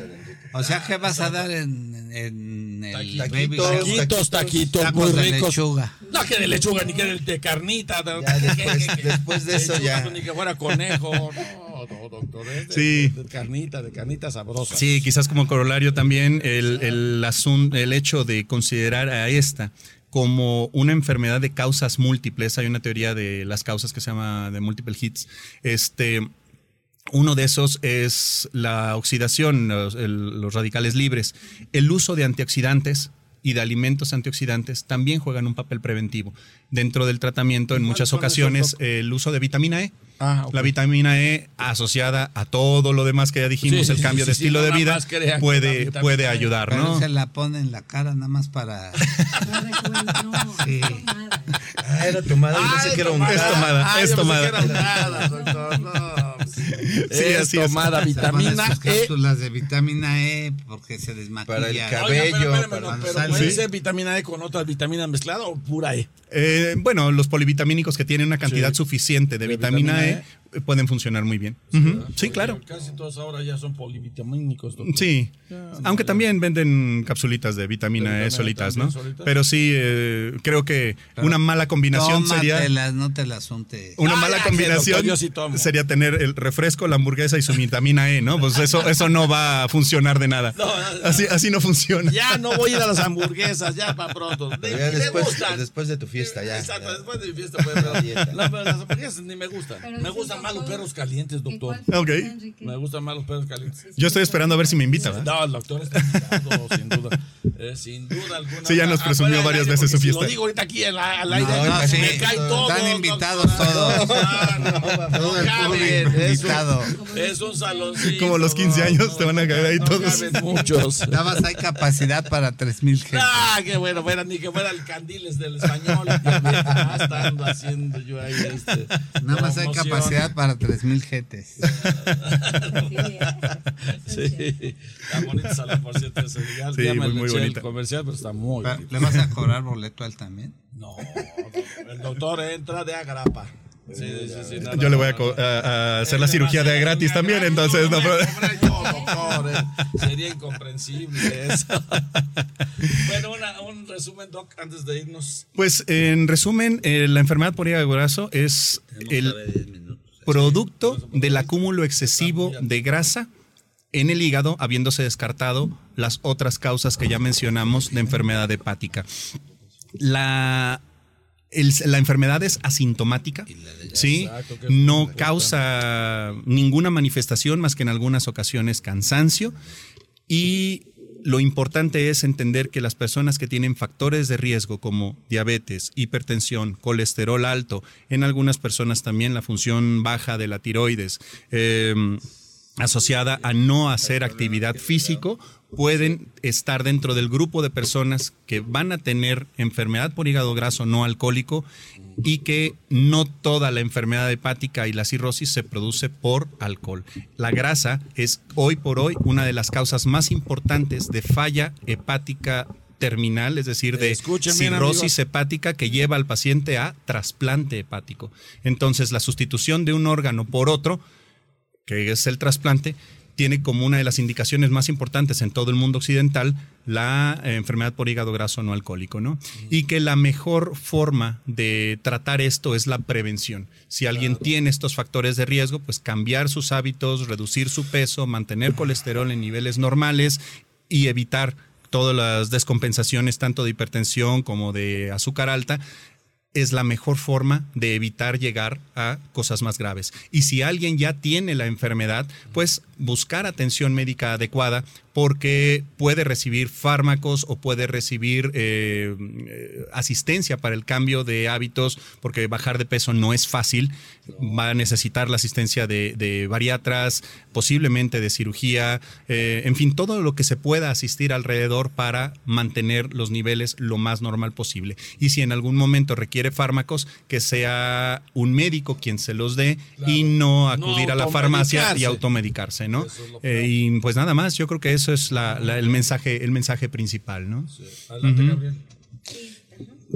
[SPEAKER 2] O sea, ¿qué vas a dar en, en el
[SPEAKER 7] Taquitos,
[SPEAKER 2] baby
[SPEAKER 7] taquitos?
[SPEAKER 3] Taquitos, taquitos, muy
[SPEAKER 2] Tacos de
[SPEAKER 3] ricos.
[SPEAKER 2] lechuga.
[SPEAKER 3] No que de lechuga, ni que de, de carnita.
[SPEAKER 7] Ya
[SPEAKER 3] que- [LAUGHS]
[SPEAKER 7] después-
[SPEAKER 3] que- que-
[SPEAKER 7] después de eso
[SPEAKER 3] lechuga,
[SPEAKER 7] ya.
[SPEAKER 3] Ni que fuera conejo. No, no, doctor. es de,
[SPEAKER 6] Sí.
[SPEAKER 3] De, de carnita, de carnita sabrosa.
[SPEAKER 6] Sí, quizás como corolario también el, el, asun- el hecho de considerar a esta como una enfermedad de causas múltiples. Hay una teoría de las causas que se llama de multiple hits. Este, uno de esos es la oxidación, los, el- los radicales libres. El uso de antioxidantes y de alimentos antioxidantes también juegan un papel preventivo. Dentro del tratamiento, en muchas ocasiones, el uso de vitamina E.
[SPEAKER 3] Ah.
[SPEAKER 6] La vitamina E asociada a todo lo demás que ya dijimos,
[SPEAKER 3] Sí,
[SPEAKER 6] el cambio
[SPEAKER 3] sí,
[SPEAKER 6] de
[SPEAKER 3] sí,
[SPEAKER 6] estilo de vida, puede, puede
[SPEAKER 3] E.
[SPEAKER 6] ayudar,
[SPEAKER 2] Pero
[SPEAKER 6] ¿no?
[SPEAKER 2] se la pone en la cara nada más para... [LAUGHS] [LAUGHS]
[SPEAKER 7] Ah, era tomada, yo pensé que era un
[SPEAKER 6] Es tomada. [LAUGHS] Sí,
[SPEAKER 3] es
[SPEAKER 6] así es.
[SPEAKER 3] tomada [LAUGHS]
[SPEAKER 2] pone
[SPEAKER 3] vitamina
[SPEAKER 2] sus
[SPEAKER 3] E.
[SPEAKER 2] cápsulas de vitamina E porque se desmaquilla.
[SPEAKER 7] Para el
[SPEAKER 3] Oiga,
[SPEAKER 7] cabello,
[SPEAKER 3] pero, espérame,
[SPEAKER 7] para
[SPEAKER 3] pero. ¿puede ser vitamina E con otras vitaminas mezcladas o pura E?
[SPEAKER 6] Eh, bueno, los polivitamínicos que tienen una cantidad
[SPEAKER 3] Sí.
[SPEAKER 6] suficiente de,
[SPEAKER 3] De
[SPEAKER 6] vitamina,
[SPEAKER 3] vitamina
[SPEAKER 6] e, eh, pueden funcionar muy bien. Ujú, Sí, claro.
[SPEAKER 3] Casi todos ahora ya son polivitamínicos, doctor.
[SPEAKER 6] Sí, aunque también venden capsulitas de vitamina
[SPEAKER 3] De
[SPEAKER 6] E
[SPEAKER 3] vitamina
[SPEAKER 6] solitas,
[SPEAKER 3] también
[SPEAKER 6] ¿no?
[SPEAKER 3] solitas.
[SPEAKER 6] Pero sí, eh, creo que una mala combinación sería...
[SPEAKER 2] No te las unte.
[SPEAKER 6] Una
[SPEAKER 3] Ah,
[SPEAKER 6] mala
[SPEAKER 3] ya,
[SPEAKER 6] combinación
[SPEAKER 3] doctor, sí
[SPEAKER 6] sería tener el refresco, la hamburguesa y su vitamina E, ¿no? Pues eso, eso no va a funcionar de nada.
[SPEAKER 3] No, no, no.
[SPEAKER 6] Así, así no funciona.
[SPEAKER 3] Ya no voy a ir a las hamburguesas, ya para pronto. Ni-
[SPEAKER 7] ya
[SPEAKER 3] ni
[SPEAKER 7] después,
[SPEAKER 3] gustan.
[SPEAKER 7] después de tu fiesta, ya.
[SPEAKER 3] Exacto,
[SPEAKER 7] ya.
[SPEAKER 3] después de mi fiesta. Pues, [LAUGHS] pero,
[SPEAKER 7] dieta.
[SPEAKER 3] no, pero las hamburguesas ni me gustan.
[SPEAKER 5] Pero
[SPEAKER 3] me
[SPEAKER 5] sí,
[SPEAKER 3] gustan más los perros calientes, doctor.
[SPEAKER 6] Ok.
[SPEAKER 3] Me gustan más los perros calientes.
[SPEAKER 6] Yo estoy esperando a ver si me invita, ¿verdad?
[SPEAKER 3] No, el doctor está invitado, sin duda. eh, sin duda alguna.
[SPEAKER 6] Sí, ya nos
[SPEAKER 3] Ah,
[SPEAKER 6] presumió
[SPEAKER 3] del
[SPEAKER 6] varias veces su
[SPEAKER 3] si
[SPEAKER 6] fiesta.
[SPEAKER 3] Lo digo ahorita aquí la- al aire.
[SPEAKER 2] No,
[SPEAKER 3] me
[SPEAKER 2] sí.
[SPEAKER 3] cae todo.
[SPEAKER 2] Están
[SPEAKER 3] no,
[SPEAKER 2] invitados
[SPEAKER 3] no,
[SPEAKER 2] todos.
[SPEAKER 3] no, no, no,
[SPEAKER 2] Todo el
[SPEAKER 3] caben,
[SPEAKER 2] público
[SPEAKER 3] es un-
[SPEAKER 2] invitado.
[SPEAKER 3] Es un saloncito.
[SPEAKER 6] Como los 15 años, te van a caer ahí
[SPEAKER 3] no
[SPEAKER 6] todos.
[SPEAKER 3] muchos. [LAUGHS]
[SPEAKER 2] Nada más hay capacidad para 3.000 gente.
[SPEAKER 3] Ah, qué bueno, fuera, ni que fuera el Candiles del español. Ya estando haciendo yo ahí este.
[SPEAKER 2] Nada más hay
[SPEAKER 3] promoción.
[SPEAKER 2] Para 3.000 gentes. [LAUGHS]
[SPEAKER 3] Sí, está bonito el salón, por cierto.
[SPEAKER 6] Sí,
[SPEAKER 3] Ya me
[SPEAKER 6] muy,
[SPEAKER 3] le
[SPEAKER 6] muy
[SPEAKER 3] el
[SPEAKER 6] bonita.
[SPEAKER 3] comercial, pero está muy.
[SPEAKER 2] ¿Le vas a cobrar boleto a él también?
[SPEAKER 3] No, el doctor entra de agrapa. Sí, sí, sí, no,
[SPEAKER 6] Yo
[SPEAKER 3] no,
[SPEAKER 6] le voy a,
[SPEAKER 3] no,
[SPEAKER 6] co-
[SPEAKER 3] no.
[SPEAKER 6] a- a hacer la cirugía de gratis también, entonces no.
[SPEAKER 3] yo, doctor, eh. Sería incomprensible eso. [LAUGHS] bueno, una- un resumen, Doc, antes de irnos.
[SPEAKER 6] Pues en resumen, eh, la enfermedad por hígado graso es el producto del acúmulo excesivo de grasa en el hígado, habiéndose descartado las otras causas que ya mencionamos de enfermedad hepática. La, la enfermedad es asintomática, ¿sí? No causa ninguna manifestación más que en algunas ocasiones cansancio y lo importante es entender que las personas que tienen factores de riesgo como diabetes, hipertensión, colesterol alto, en algunas personas también la función baja de la tiroides, eh, asociada a no hacer actividad físico, pueden estar dentro del grupo de personas que van a tener enfermedad por hígado graso no alcohólico y que no toda la enfermedad hepática y la cirrosis se produce por alcohol. La grasa es hoy por hoy una de las causas más importantes de falla hepática terminal, es decir, de
[SPEAKER 3] Escuchen
[SPEAKER 6] cirrosis hepática que lleva al paciente a trasplante hepático. Entonces, la sustitución de un órgano por otro que es el trasplante, tiene como una de las indicaciones más importantes en todo el mundo occidental la eh, enfermedad por hígado graso no alcohólico, ¿no? Y que la mejor forma de tratar esto es la prevención. Si alguien tiene estos factores de riesgo, pues cambiar sus hábitos, reducir su peso, mantener colesterol en niveles normales y evitar todas las descompensaciones tanto de hipertensión como de azúcar alta es la mejor forma de evitar llegar a cosas más graves. Y si alguien ya tiene la enfermedad, pues buscar atención médica adecuada porque puede recibir fármacos o puede recibir eh, eh, asistencia para el cambio de hábitos, porque bajar de peso no es fácil. Va a necesitar la asistencia de, de bariatras, posiblemente de cirugía, eh, en fin, todo lo que se pueda asistir alrededor para mantener los niveles lo más normal posible. Y si en algún momento requiere fármacos, que sea un médico quien se los dé y no acudir a la farmacia y
[SPEAKER 3] automedicarse.
[SPEAKER 6] ¿no?
[SPEAKER 3] Es
[SPEAKER 6] Eh, y pues nada más, yo creo que eso es la- la- el mensaje, el mensaje principal, ¿no?
[SPEAKER 3] Adelante, Gabriel.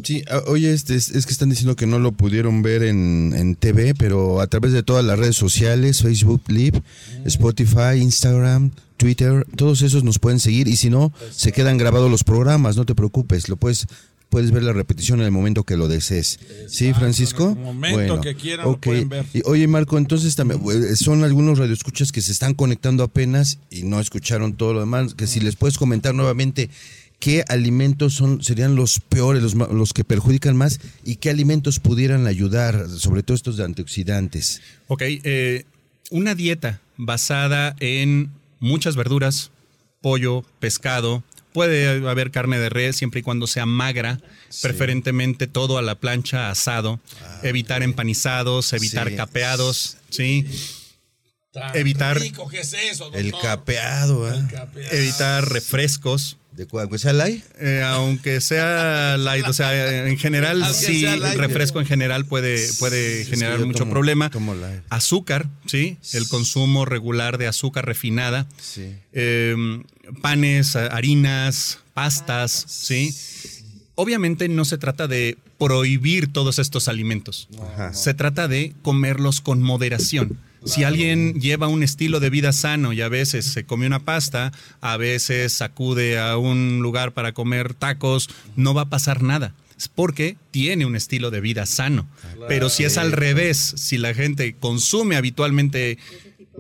[SPEAKER 7] Sí, ah, oye, este, es, es que están diciendo que no lo pudieron ver en, en TV, pero a través de todas las redes sociales, Facebook Live, Spotify, Instagram, Twitter, todos esos nos pueden seguir y si no, se quedan grabados los programas, no te preocupes, lo puedes puedes ver la repetición en el momento que lo desees. ¿Sí, Francisco?
[SPEAKER 3] en el momento que quieran lo
[SPEAKER 7] ok.
[SPEAKER 3] pueden ver.
[SPEAKER 7] Y, oye, Marco, entonces también eh, son algunos radioescuchas que se están conectando apenas y no escucharon todo lo demás, que si les puedes comentar nuevamente qué alimentos son serían los peores, los que perjudican más y qué alimentos pudieran ayudar, sobre todo estos de antioxidantes.
[SPEAKER 6] Ok, eh, una dieta basada en muchas verduras, pollo, pescado, puede haber carne de res siempre y cuando sea magra, preferentemente todo a la plancha, asado, evitar empanizados, evitar
[SPEAKER 7] Sí.
[SPEAKER 6] capeados, ¿sí? Evitar-
[SPEAKER 3] rico que es eso,
[SPEAKER 7] El capeado, ¿eh?
[SPEAKER 3] El capeado.
[SPEAKER 6] Evitar refrescos,
[SPEAKER 7] ¿De cuál? ¿Pues al hay?
[SPEAKER 6] eh, aunque sea light, o sea, en general
[SPEAKER 3] Aunque
[SPEAKER 6] sí,
[SPEAKER 3] sea light.
[SPEAKER 6] el refresco en general puede, puede generar mucho
[SPEAKER 7] tomo-
[SPEAKER 6] problema.
[SPEAKER 7] tomo light.
[SPEAKER 6] Azúcar, sí, el consumo regular de azúcar refinada.
[SPEAKER 7] Sí.
[SPEAKER 6] eh, panes, harinas, pastas, ¿sí? Obviamente no se trata de prohibir todos estos alimentos.
[SPEAKER 7] Ajá.
[SPEAKER 6] Se trata de comerlos con moderación. Si alguien lleva un estilo de vida sano y a veces se come una pasta, a veces acude a un lugar para comer tacos, no va a pasar nada. Es porque tiene un estilo de vida sano. Pero si es al revés, si la gente consume habitualmente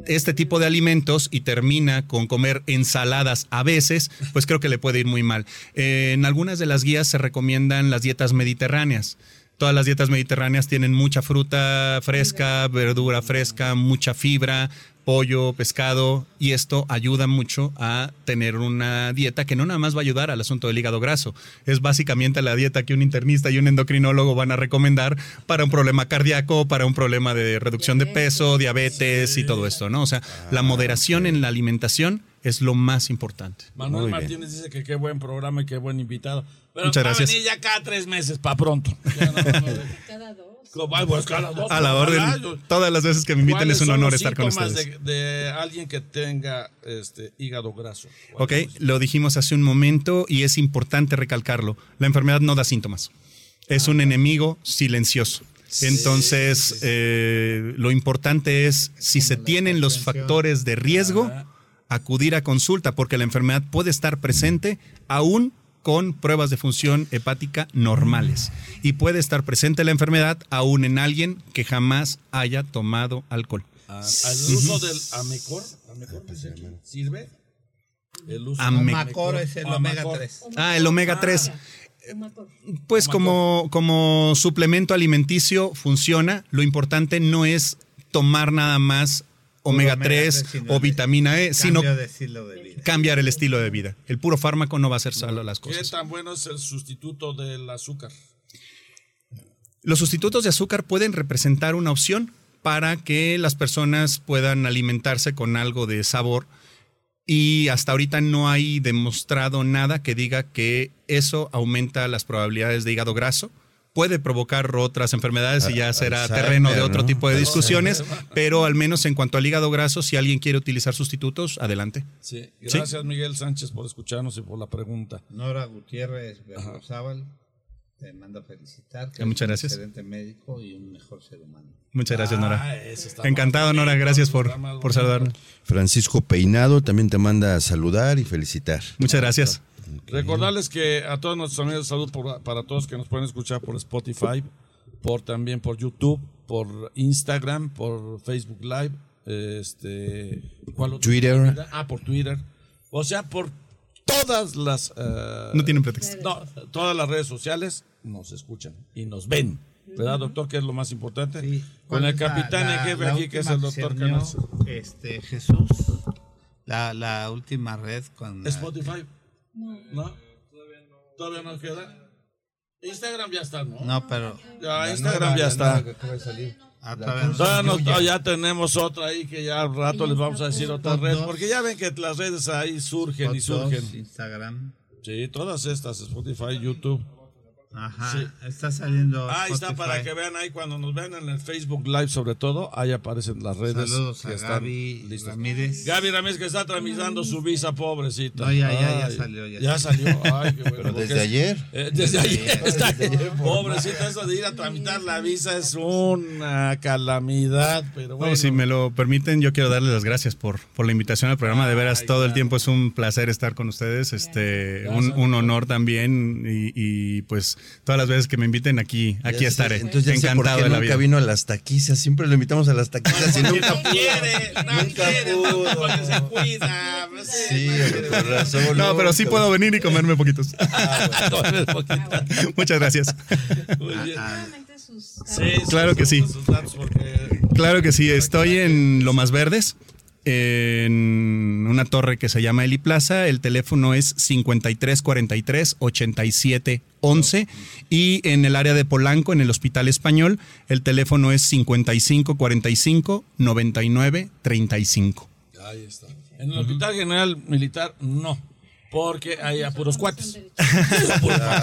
[SPEAKER 6] este tipo de alimentos y termina con comer ensaladas a veces, pues creo que le puede ir muy mal. Eh, en algunas de las guías se recomiendan las dietas mediterráneas. Todas las dietas mediterráneas tienen mucha fruta fresca, verdura fresca, mucha fibra, pollo, pescado, y esto ayuda mucho a tener una dieta que no nada más va a ayudar al asunto del hígado graso, es básicamente la dieta que un internista y un endocrinólogo van a recomendar para un problema cardíaco, para un problema de reducción de peso, diabetes y todo esto, ¿no? O sea, la moderación en la alimentación es lo más importante.
[SPEAKER 3] Manuel
[SPEAKER 7] Muy
[SPEAKER 3] Martínez dice que qué buen programa y qué buen invitado. Pero
[SPEAKER 6] Muchas
[SPEAKER 3] va
[SPEAKER 6] gracias.
[SPEAKER 3] a venir ya cada tres meses, para pronto. [LAUGHS] Ya no, no, no.
[SPEAKER 5] Cada dos.
[SPEAKER 6] A la orden, todas las veces que me inviten
[SPEAKER 3] ¿Cuáles
[SPEAKER 6] es un honor estar con ustedes.
[SPEAKER 3] De, de alguien que tenga este hígado graso.
[SPEAKER 6] Ok, lo dijimos hace un momento y es importante recalcarlo. La enfermedad no da síntomas. Es un enemigo silencioso. Entonces, eh, lo importante es, si se tienen los factores de riesgo, acudir a consulta, porque la enfermedad puede estar presente aún con pruebas de función hepática normales. Y puede estar presente la enfermedad aún en alguien que jamás haya tomado alcohol.
[SPEAKER 3] Ah, ¿El uso del Amecor? ¿Amecor? ¿Sirve? El uso
[SPEAKER 6] Ame-
[SPEAKER 2] Macor es el
[SPEAKER 3] Ah,
[SPEAKER 2] omega
[SPEAKER 3] Macor.
[SPEAKER 2] 3.
[SPEAKER 6] Ah, el omega 3. Pues como, como suplemento alimenticio funciona. Lo importante no es tomar nada más omega
[SPEAKER 2] omega
[SPEAKER 6] 3
[SPEAKER 2] 3, sino
[SPEAKER 6] o vitamina E, sino
[SPEAKER 2] Cambio de estilo de vida.
[SPEAKER 6] cambiar el estilo de vida. El puro fármaco no va a hacer solo las
[SPEAKER 3] ¿Qué
[SPEAKER 6] cosas.
[SPEAKER 3] tan bueno es el sustituto del azúcar?
[SPEAKER 6] Los sustitutos de azúcar pueden representar una opción para que las personas puedan alimentarse con algo de sabor y hasta ahorita no hay demostrado nada que diga que eso aumenta las probabilidades de hígado graso. Puede provocar otras enfermedades y ya será
[SPEAKER 7] Alzheimer,
[SPEAKER 6] terreno de otro
[SPEAKER 7] ¿no?
[SPEAKER 6] tipo de discusiones, pero al menos en cuanto al hígado graso, si alguien quiere utilizar sustitutos, adelante.
[SPEAKER 3] Sí. Gracias, Miguel Sánchez, por escucharnos y por la pregunta.
[SPEAKER 2] Nora Gutiérrez Berrozábal te manda a felicitar. que
[SPEAKER 6] Ah, muchas
[SPEAKER 2] eres un
[SPEAKER 6] gracias.
[SPEAKER 2] excelente médico y un mejor ser humano.
[SPEAKER 6] Muchas gracias,
[SPEAKER 3] Ah,
[SPEAKER 6] Nora.
[SPEAKER 3] eso está
[SPEAKER 6] Encantado, Nora. Gracias por, por saludarme.
[SPEAKER 7] Francisco Peinado también te manda a saludar y felicitar.
[SPEAKER 6] Muchas gracias.
[SPEAKER 3] Recordarles que a todos nuestros amigos de salud, por- para todos que nos pueden escuchar por Spotify, por también por YouTube, por Instagram, por Facebook Live, este, ¿cuál otro?
[SPEAKER 7] Twitter.
[SPEAKER 3] Ah, por Twitter. O sea, por todas las eh,
[SPEAKER 6] No tienen pretexto.
[SPEAKER 3] no, todas las redes sociales nos escuchan y nos ven. ¿Verdad, doctor? Que es lo más importante.
[SPEAKER 2] Sí.
[SPEAKER 3] Con
[SPEAKER 2] ¿Cuál
[SPEAKER 3] el capitán en jefe aquí, que es el doctor
[SPEAKER 2] unió,
[SPEAKER 3] Canals.
[SPEAKER 2] Este, Jesús, la, la última red con... la-
[SPEAKER 3] No. Todavía no queda. Instagram ya está, ¿no?
[SPEAKER 2] No, pero...
[SPEAKER 3] Ya, Instagram ya está.
[SPEAKER 2] ah. Todavía no-
[SPEAKER 3] ya tenemos otra ahí que ya al rato les vamos a decir otra red, porque ya ven que las redes ahí surgen y surgen.
[SPEAKER 2] Instagram.
[SPEAKER 3] Sí, todas estas, Spotify, YouTube.
[SPEAKER 2] Ajá.
[SPEAKER 3] Sí.
[SPEAKER 2] Está saliendo
[SPEAKER 3] Ahí está para que vean ahí cuando nos vean en el Facebook Live sobre todo, ahí aparecen las redes
[SPEAKER 2] Saludos
[SPEAKER 3] que
[SPEAKER 2] a
[SPEAKER 3] están
[SPEAKER 2] Gaby
[SPEAKER 3] listas.
[SPEAKER 2] Ramírez.
[SPEAKER 3] Gaby Ramírez que está tramitando su visa, pobrecita.
[SPEAKER 2] No, ya- ya- ya
[SPEAKER 3] Ay,
[SPEAKER 2] salió, ya
[SPEAKER 3] Ya salió. Ay, qué bueno.
[SPEAKER 7] Pero desde
[SPEAKER 3] es-
[SPEAKER 7] ayer.
[SPEAKER 3] Eh, desde ayer está pobrecita eso de ir a tramitar la visa es una calamidad pero bueno
[SPEAKER 6] No, si me lo permiten, yo quiero darles las gracias por, por la invitación al programa. De veras,
[SPEAKER 3] Ay,
[SPEAKER 6] todo el tiempo es un placer estar con ustedes. Este, un, un honor también. Y, y, pues todas las veces que me inviten aquí, aquí
[SPEAKER 7] Ya sé,
[SPEAKER 6] estaré.
[SPEAKER 7] Entonces ya sé por
[SPEAKER 6] Encantado
[SPEAKER 7] qué
[SPEAKER 6] de la
[SPEAKER 7] nunca
[SPEAKER 6] vida.
[SPEAKER 7] vino a las taquizas. Siempre lo invitamos a las taquizas y [LAUGHS] nunca
[SPEAKER 3] no quiere no
[SPEAKER 7] Nunca
[SPEAKER 3] quiere
[SPEAKER 7] pudo.
[SPEAKER 3] tanto porque se cuida
[SPEAKER 7] Sí, por razón.
[SPEAKER 6] No, pero sí puedo venir y comerme poquitos. [LAUGHS]
[SPEAKER 3] Comer poquito.
[SPEAKER 6] Muchas gracias.
[SPEAKER 5] Sus
[SPEAKER 3] Sí,
[SPEAKER 6] Claro que sí. Claro que sí, estoy en Lomas Verdes, en una torre que se llama Eli Plaza. El teléfono es 5343-8711. Y en el área de Polanco, en el Hospital Español, el teléfono es 5545-9935.
[SPEAKER 3] ahí está en el hospital general militar no porque hay a [LAUGHS] puros cuates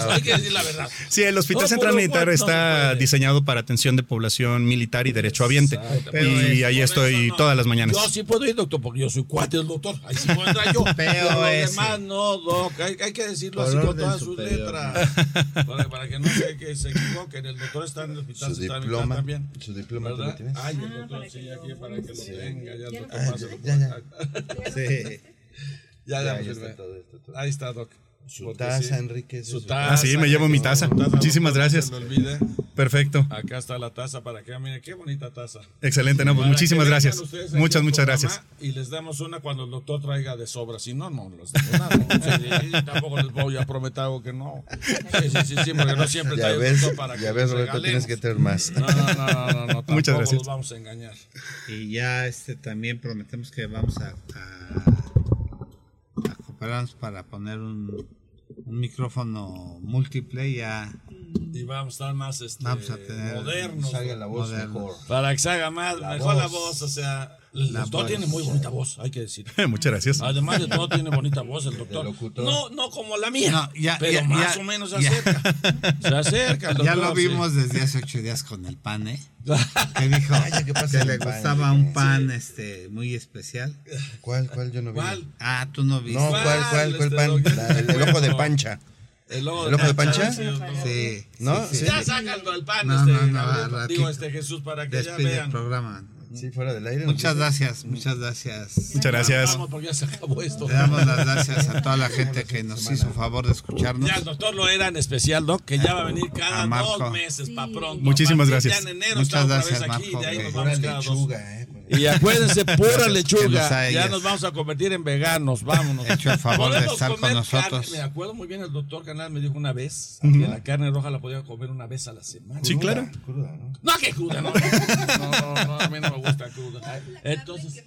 [SPEAKER 3] hay que decir la verdad
[SPEAKER 6] Sí, el Hospital Central Militar está diseñado para atención de población militar y derechohabiente.
[SPEAKER 2] Pero
[SPEAKER 6] Y ahí estoy todas las mañanas.
[SPEAKER 3] Yo sí puedo ir, doctor, porque yo soy cuate del doctor. Ahí sí puedo entrar yo. [LAUGHS]
[SPEAKER 2] Pero
[SPEAKER 3] los
[SPEAKER 2] ese.
[SPEAKER 3] demás no, doc. Hay, que decirlo así con todas sus letras. [LAUGHS] Para, para que no se, que se equivoquen. El doctor está en el hospital
[SPEAKER 7] Su
[SPEAKER 3] central
[SPEAKER 7] diploma,
[SPEAKER 3] también.
[SPEAKER 7] su diploma, ¿tú
[SPEAKER 3] ¿verdad?
[SPEAKER 7] lo tienes?
[SPEAKER 3] Ay, el doctor, sí, aquí para que lo tenga. Ya, el doctor pásalo.
[SPEAKER 7] ya, ya.
[SPEAKER 2] Sí.
[SPEAKER 3] Ya, ya,
[SPEAKER 7] Ya, está todo esto, todo.
[SPEAKER 3] Ahí está, doc.
[SPEAKER 7] Su
[SPEAKER 3] Porque
[SPEAKER 7] taza,
[SPEAKER 3] sí.
[SPEAKER 7] Enrique.
[SPEAKER 3] Su taza.
[SPEAKER 6] Ah, sí, me llevo mi taza.
[SPEAKER 3] Su
[SPEAKER 6] Muchísimas
[SPEAKER 3] no
[SPEAKER 6] gracias.
[SPEAKER 3] se olvide.
[SPEAKER 6] Perfecto.
[SPEAKER 3] Acá está la taza para que miren qué bonita taza.
[SPEAKER 6] Excelente, no, pues muchísimas
[SPEAKER 3] que
[SPEAKER 6] gracias. Muchas, muchas gracias.
[SPEAKER 3] Y les damos una cuando el doctor traiga de sobra. Si no, no les damos nada. Sí, tampoco les voy a prometer algo que no. Sí, sí, sí, sí, porque no siempre
[SPEAKER 7] Ya ves,
[SPEAKER 3] doctor para que
[SPEAKER 7] ya ves,
[SPEAKER 3] les
[SPEAKER 7] Roberto, tienes que tener más.
[SPEAKER 3] No, no, no, no, no, no
[SPEAKER 6] Muchas gracias.
[SPEAKER 3] los vamos a engañar.
[SPEAKER 2] Y ya este también prometemos que vamos a, a, para poner un, un micrófono múltiple ya
[SPEAKER 3] Y vamos a estar más este,
[SPEAKER 2] Vamos a tener-
[SPEAKER 3] modernos.
[SPEAKER 7] Salga la voz mejor.
[SPEAKER 3] Para que se haga más, mejor la voz, o sea, el
[SPEAKER 2] La
[SPEAKER 3] doctor
[SPEAKER 2] voz.
[SPEAKER 3] tiene muy bonita voz, hay que decir. [LAUGHS]
[SPEAKER 6] Muchas gracias.
[SPEAKER 3] Además de todo, tiene bonita voz el doctor.
[SPEAKER 7] locutor.
[SPEAKER 3] No, no como la mía,
[SPEAKER 2] No, ya-
[SPEAKER 3] pero
[SPEAKER 2] ya-
[SPEAKER 3] más
[SPEAKER 2] ya-
[SPEAKER 3] o menos se
[SPEAKER 2] ya.
[SPEAKER 3] acerca. [LAUGHS] Se acerca el
[SPEAKER 2] ya
[SPEAKER 3] doctor,
[SPEAKER 2] lo
[SPEAKER 3] sí.
[SPEAKER 2] vimos desde hace ocho días con el pan, ¿eh? [LAUGHS] Que dijo
[SPEAKER 7] ¿qué pasa
[SPEAKER 2] que le
[SPEAKER 7] el pan?
[SPEAKER 2] gustaba un pan este muy especial.
[SPEAKER 7] ¿Cuál, cuál? Yo no vi.
[SPEAKER 3] ¿Cuál?
[SPEAKER 2] Ah, tú no viste.
[SPEAKER 7] No, ¿cuál, cuál, cuál
[SPEAKER 3] este,
[SPEAKER 7] pan? La- el, el ojo de pancha.
[SPEAKER 3] El ojo,
[SPEAKER 7] ¿El ojo de pancha?
[SPEAKER 3] sí.
[SPEAKER 2] Sí.
[SPEAKER 7] ¿No?
[SPEAKER 2] sí, sí.
[SPEAKER 3] Ya sácalo el pan,
[SPEAKER 2] No,
[SPEAKER 3] este,
[SPEAKER 2] no, no,
[SPEAKER 3] digo este Jesús para que ya
[SPEAKER 2] Despide el
[SPEAKER 3] vean.
[SPEAKER 2] programa.
[SPEAKER 7] Sí, fuera del aire.
[SPEAKER 2] Muchas gracias, muchas gracias.
[SPEAKER 6] Muchas gracias.
[SPEAKER 3] Vamos porque ya se acabó esto.
[SPEAKER 2] Le damos las gracias a toda la gente que nos hizo favor de escucharnos.
[SPEAKER 3] Ya el doctor lo era en especial, ¿no? Que ya va a venir cada
[SPEAKER 2] A Marco.
[SPEAKER 3] dos meses para pronto.
[SPEAKER 6] Muchísimas gracias.
[SPEAKER 3] Ya en enero
[SPEAKER 2] Muchas gracias,
[SPEAKER 3] vez aquí,
[SPEAKER 2] Marco,
[SPEAKER 3] de ahí nos vamos cada dos.
[SPEAKER 7] lechuga, eh.
[SPEAKER 3] Y acuérdense, [LAUGHS] pura lechuga. Ya nos vamos a convertir en veganos, vámonos.
[SPEAKER 2] Hecho el favor de estar con nosotros.
[SPEAKER 3] carne. Me acuerdo muy bien, el doctor Canal me dijo una vez que la carne roja la podía comer una vez a la semana.
[SPEAKER 6] Sí, claro.
[SPEAKER 7] Cruda, ¿no?
[SPEAKER 3] No, que cruda, no. [LAUGHS] No, no, no, a mí no me gusta cruda. Entonces.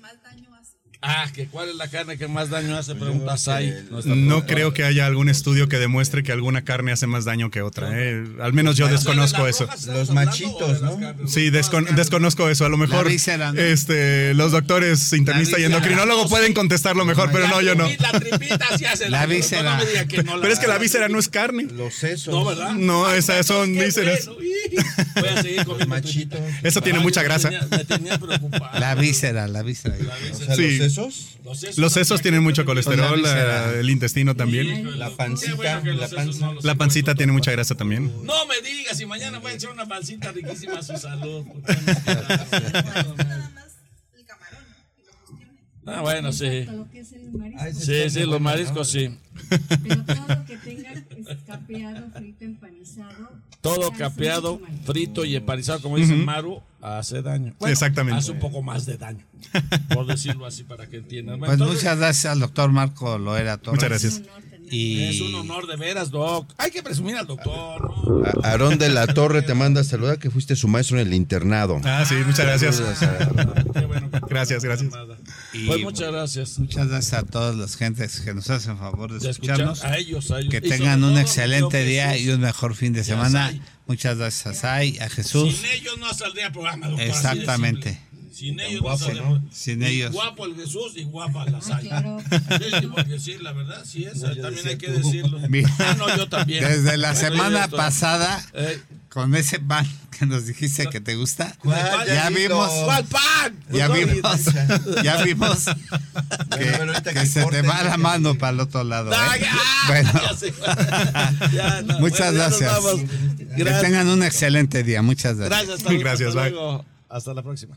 [SPEAKER 3] Ah, que cuál es la carne que más daño hace, pregunta Sai. nuestra
[SPEAKER 6] No creo que haya algún estudio que demuestre que alguna carne hace más daño que otra. eh. Al menos yo desconozco
[SPEAKER 3] ¿De las
[SPEAKER 6] eso.
[SPEAKER 7] Los machitos, ¿no?
[SPEAKER 6] Sí, descon- desconozco eso. A lo mejor este, los doctores internistas y
[SPEAKER 2] víscera.
[SPEAKER 6] endocrinólogos pueden contestarlo mejor, pero no, yo no.
[SPEAKER 3] La tripita sí hace
[SPEAKER 2] La
[SPEAKER 3] daño,
[SPEAKER 2] víscera.
[SPEAKER 6] Pero es que la víscera no es carne.
[SPEAKER 7] Los sesos.
[SPEAKER 3] No, ¿verdad?
[SPEAKER 6] No, esas son vísceras.
[SPEAKER 3] Voy a seguir comiendo
[SPEAKER 7] Machitos.
[SPEAKER 6] Eso tiene mucha grasa.
[SPEAKER 2] La víscera, la víscera.
[SPEAKER 6] Sí.
[SPEAKER 7] Los sesos.
[SPEAKER 3] Los sesos,
[SPEAKER 6] Los sesos tienen mucho colesterol,
[SPEAKER 2] la
[SPEAKER 6] el intestino también.
[SPEAKER 7] La pancita, la
[SPEAKER 6] pancita tiene mucha grasa también.
[SPEAKER 3] No me digas, y mañana voy a echar una pancita riquísima a su salud. [LAUGHS] Ah, bueno, sí.
[SPEAKER 5] Lo que es el marisco.
[SPEAKER 7] Ah,
[SPEAKER 3] Sí, sí, los mariscos sí.
[SPEAKER 5] Pero todo lo que tenga capeado, frito, empanizado.
[SPEAKER 3] Todo capeado, frito y empanizado, como dice Maru, hace daño. Bueno,
[SPEAKER 6] Exactamente.
[SPEAKER 3] Hace un poco más de daño, [LAUGHS] por decirlo así, para que entiendan. Bueno,
[SPEAKER 2] Pues
[SPEAKER 3] entonces,
[SPEAKER 2] muchas gracias al doctor Marco Loera Torres.
[SPEAKER 6] Muchas gracias.
[SPEAKER 2] Y
[SPEAKER 3] Es un honor de veras, Doc. Hay que presumir al doctor.
[SPEAKER 7] Aarón de la Torre te manda a saludar que fuiste su maestro en el internado.
[SPEAKER 6] Ah, sí, muchas gracias.
[SPEAKER 3] Qué bueno que-
[SPEAKER 6] Gracias, gracias.
[SPEAKER 2] Y-
[SPEAKER 3] Pues muchas gracias.
[SPEAKER 2] muchas gracias a todas las gentes que nos hacen favor de
[SPEAKER 3] De escuchar
[SPEAKER 2] escucharnos.
[SPEAKER 3] a ellos, a ellos.
[SPEAKER 2] Que tengan un excelente día y un mejor fin de semana.
[SPEAKER 3] Sai.
[SPEAKER 2] Muchas gracias a Sai, a Jesús.
[SPEAKER 3] Sin ellos no saldría el programa, doctor.
[SPEAKER 2] Exactamente.
[SPEAKER 3] Sin ellos
[SPEAKER 7] guapo,
[SPEAKER 3] no saldría.
[SPEAKER 7] ¿no?
[SPEAKER 2] Sin
[SPEAKER 3] Y
[SPEAKER 2] ellos.
[SPEAKER 3] Guapo el Jesús y guapa la Sai.
[SPEAKER 5] claro.
[SPEAKER 3] Sí, sí, porque sí, la verdad, sí es. también hay que decirlo.
[SPEAKER 2] Mira,
[SPEAKER 3] Ah, no, yo también.
[SPEAKER 2] Desde la
[SPEAKER 3] Bueno,
[SPEAKER 2] semana pasada,
[SPEAKER 3] Eh,
[SPEAKER 2] con ese pan que nos dijiste que te gusta,
[SPEAKER 3] ¿cuál?
[SPEAKER 2] ya vimos,
[SPEAKER 3] ¿Cuál pan?
[SPEAKER 2] ya
[SPEAKER 3] Pues
[SPEAKER 2] vimos, ya vimos que,
[SPEAKER 7] ahorita
[SPEAKER 2] que
[SPEAKER 7] que
[SPEAKER 2] se te va la
[SPEAKER 7] que-
[SPEAKER 2] mano para el otro lado. ¿eh?
[SPEAKER 3] Ay, ah,
[SPEAKER 2] Bueno,
[SPEAKER 3] ya. Ya, [LAUGHS] no,
[SPEAKER 2] Muchas
[SPEAKER 3] bueno, ya
[SPEAKER 2] gracias.
[SPEAKER 3] vamos.
[SPEAKER 2] que
[SPEAKER 3] Gracias.
[SPEAKER 2] tengan un excelente día. Muchas gracias.
[SPEAKER 3] Gracias. hasta-
[SPEAKER 6] Gracias,
[SPEAKER 3] hasta luego. Hasta la próxima.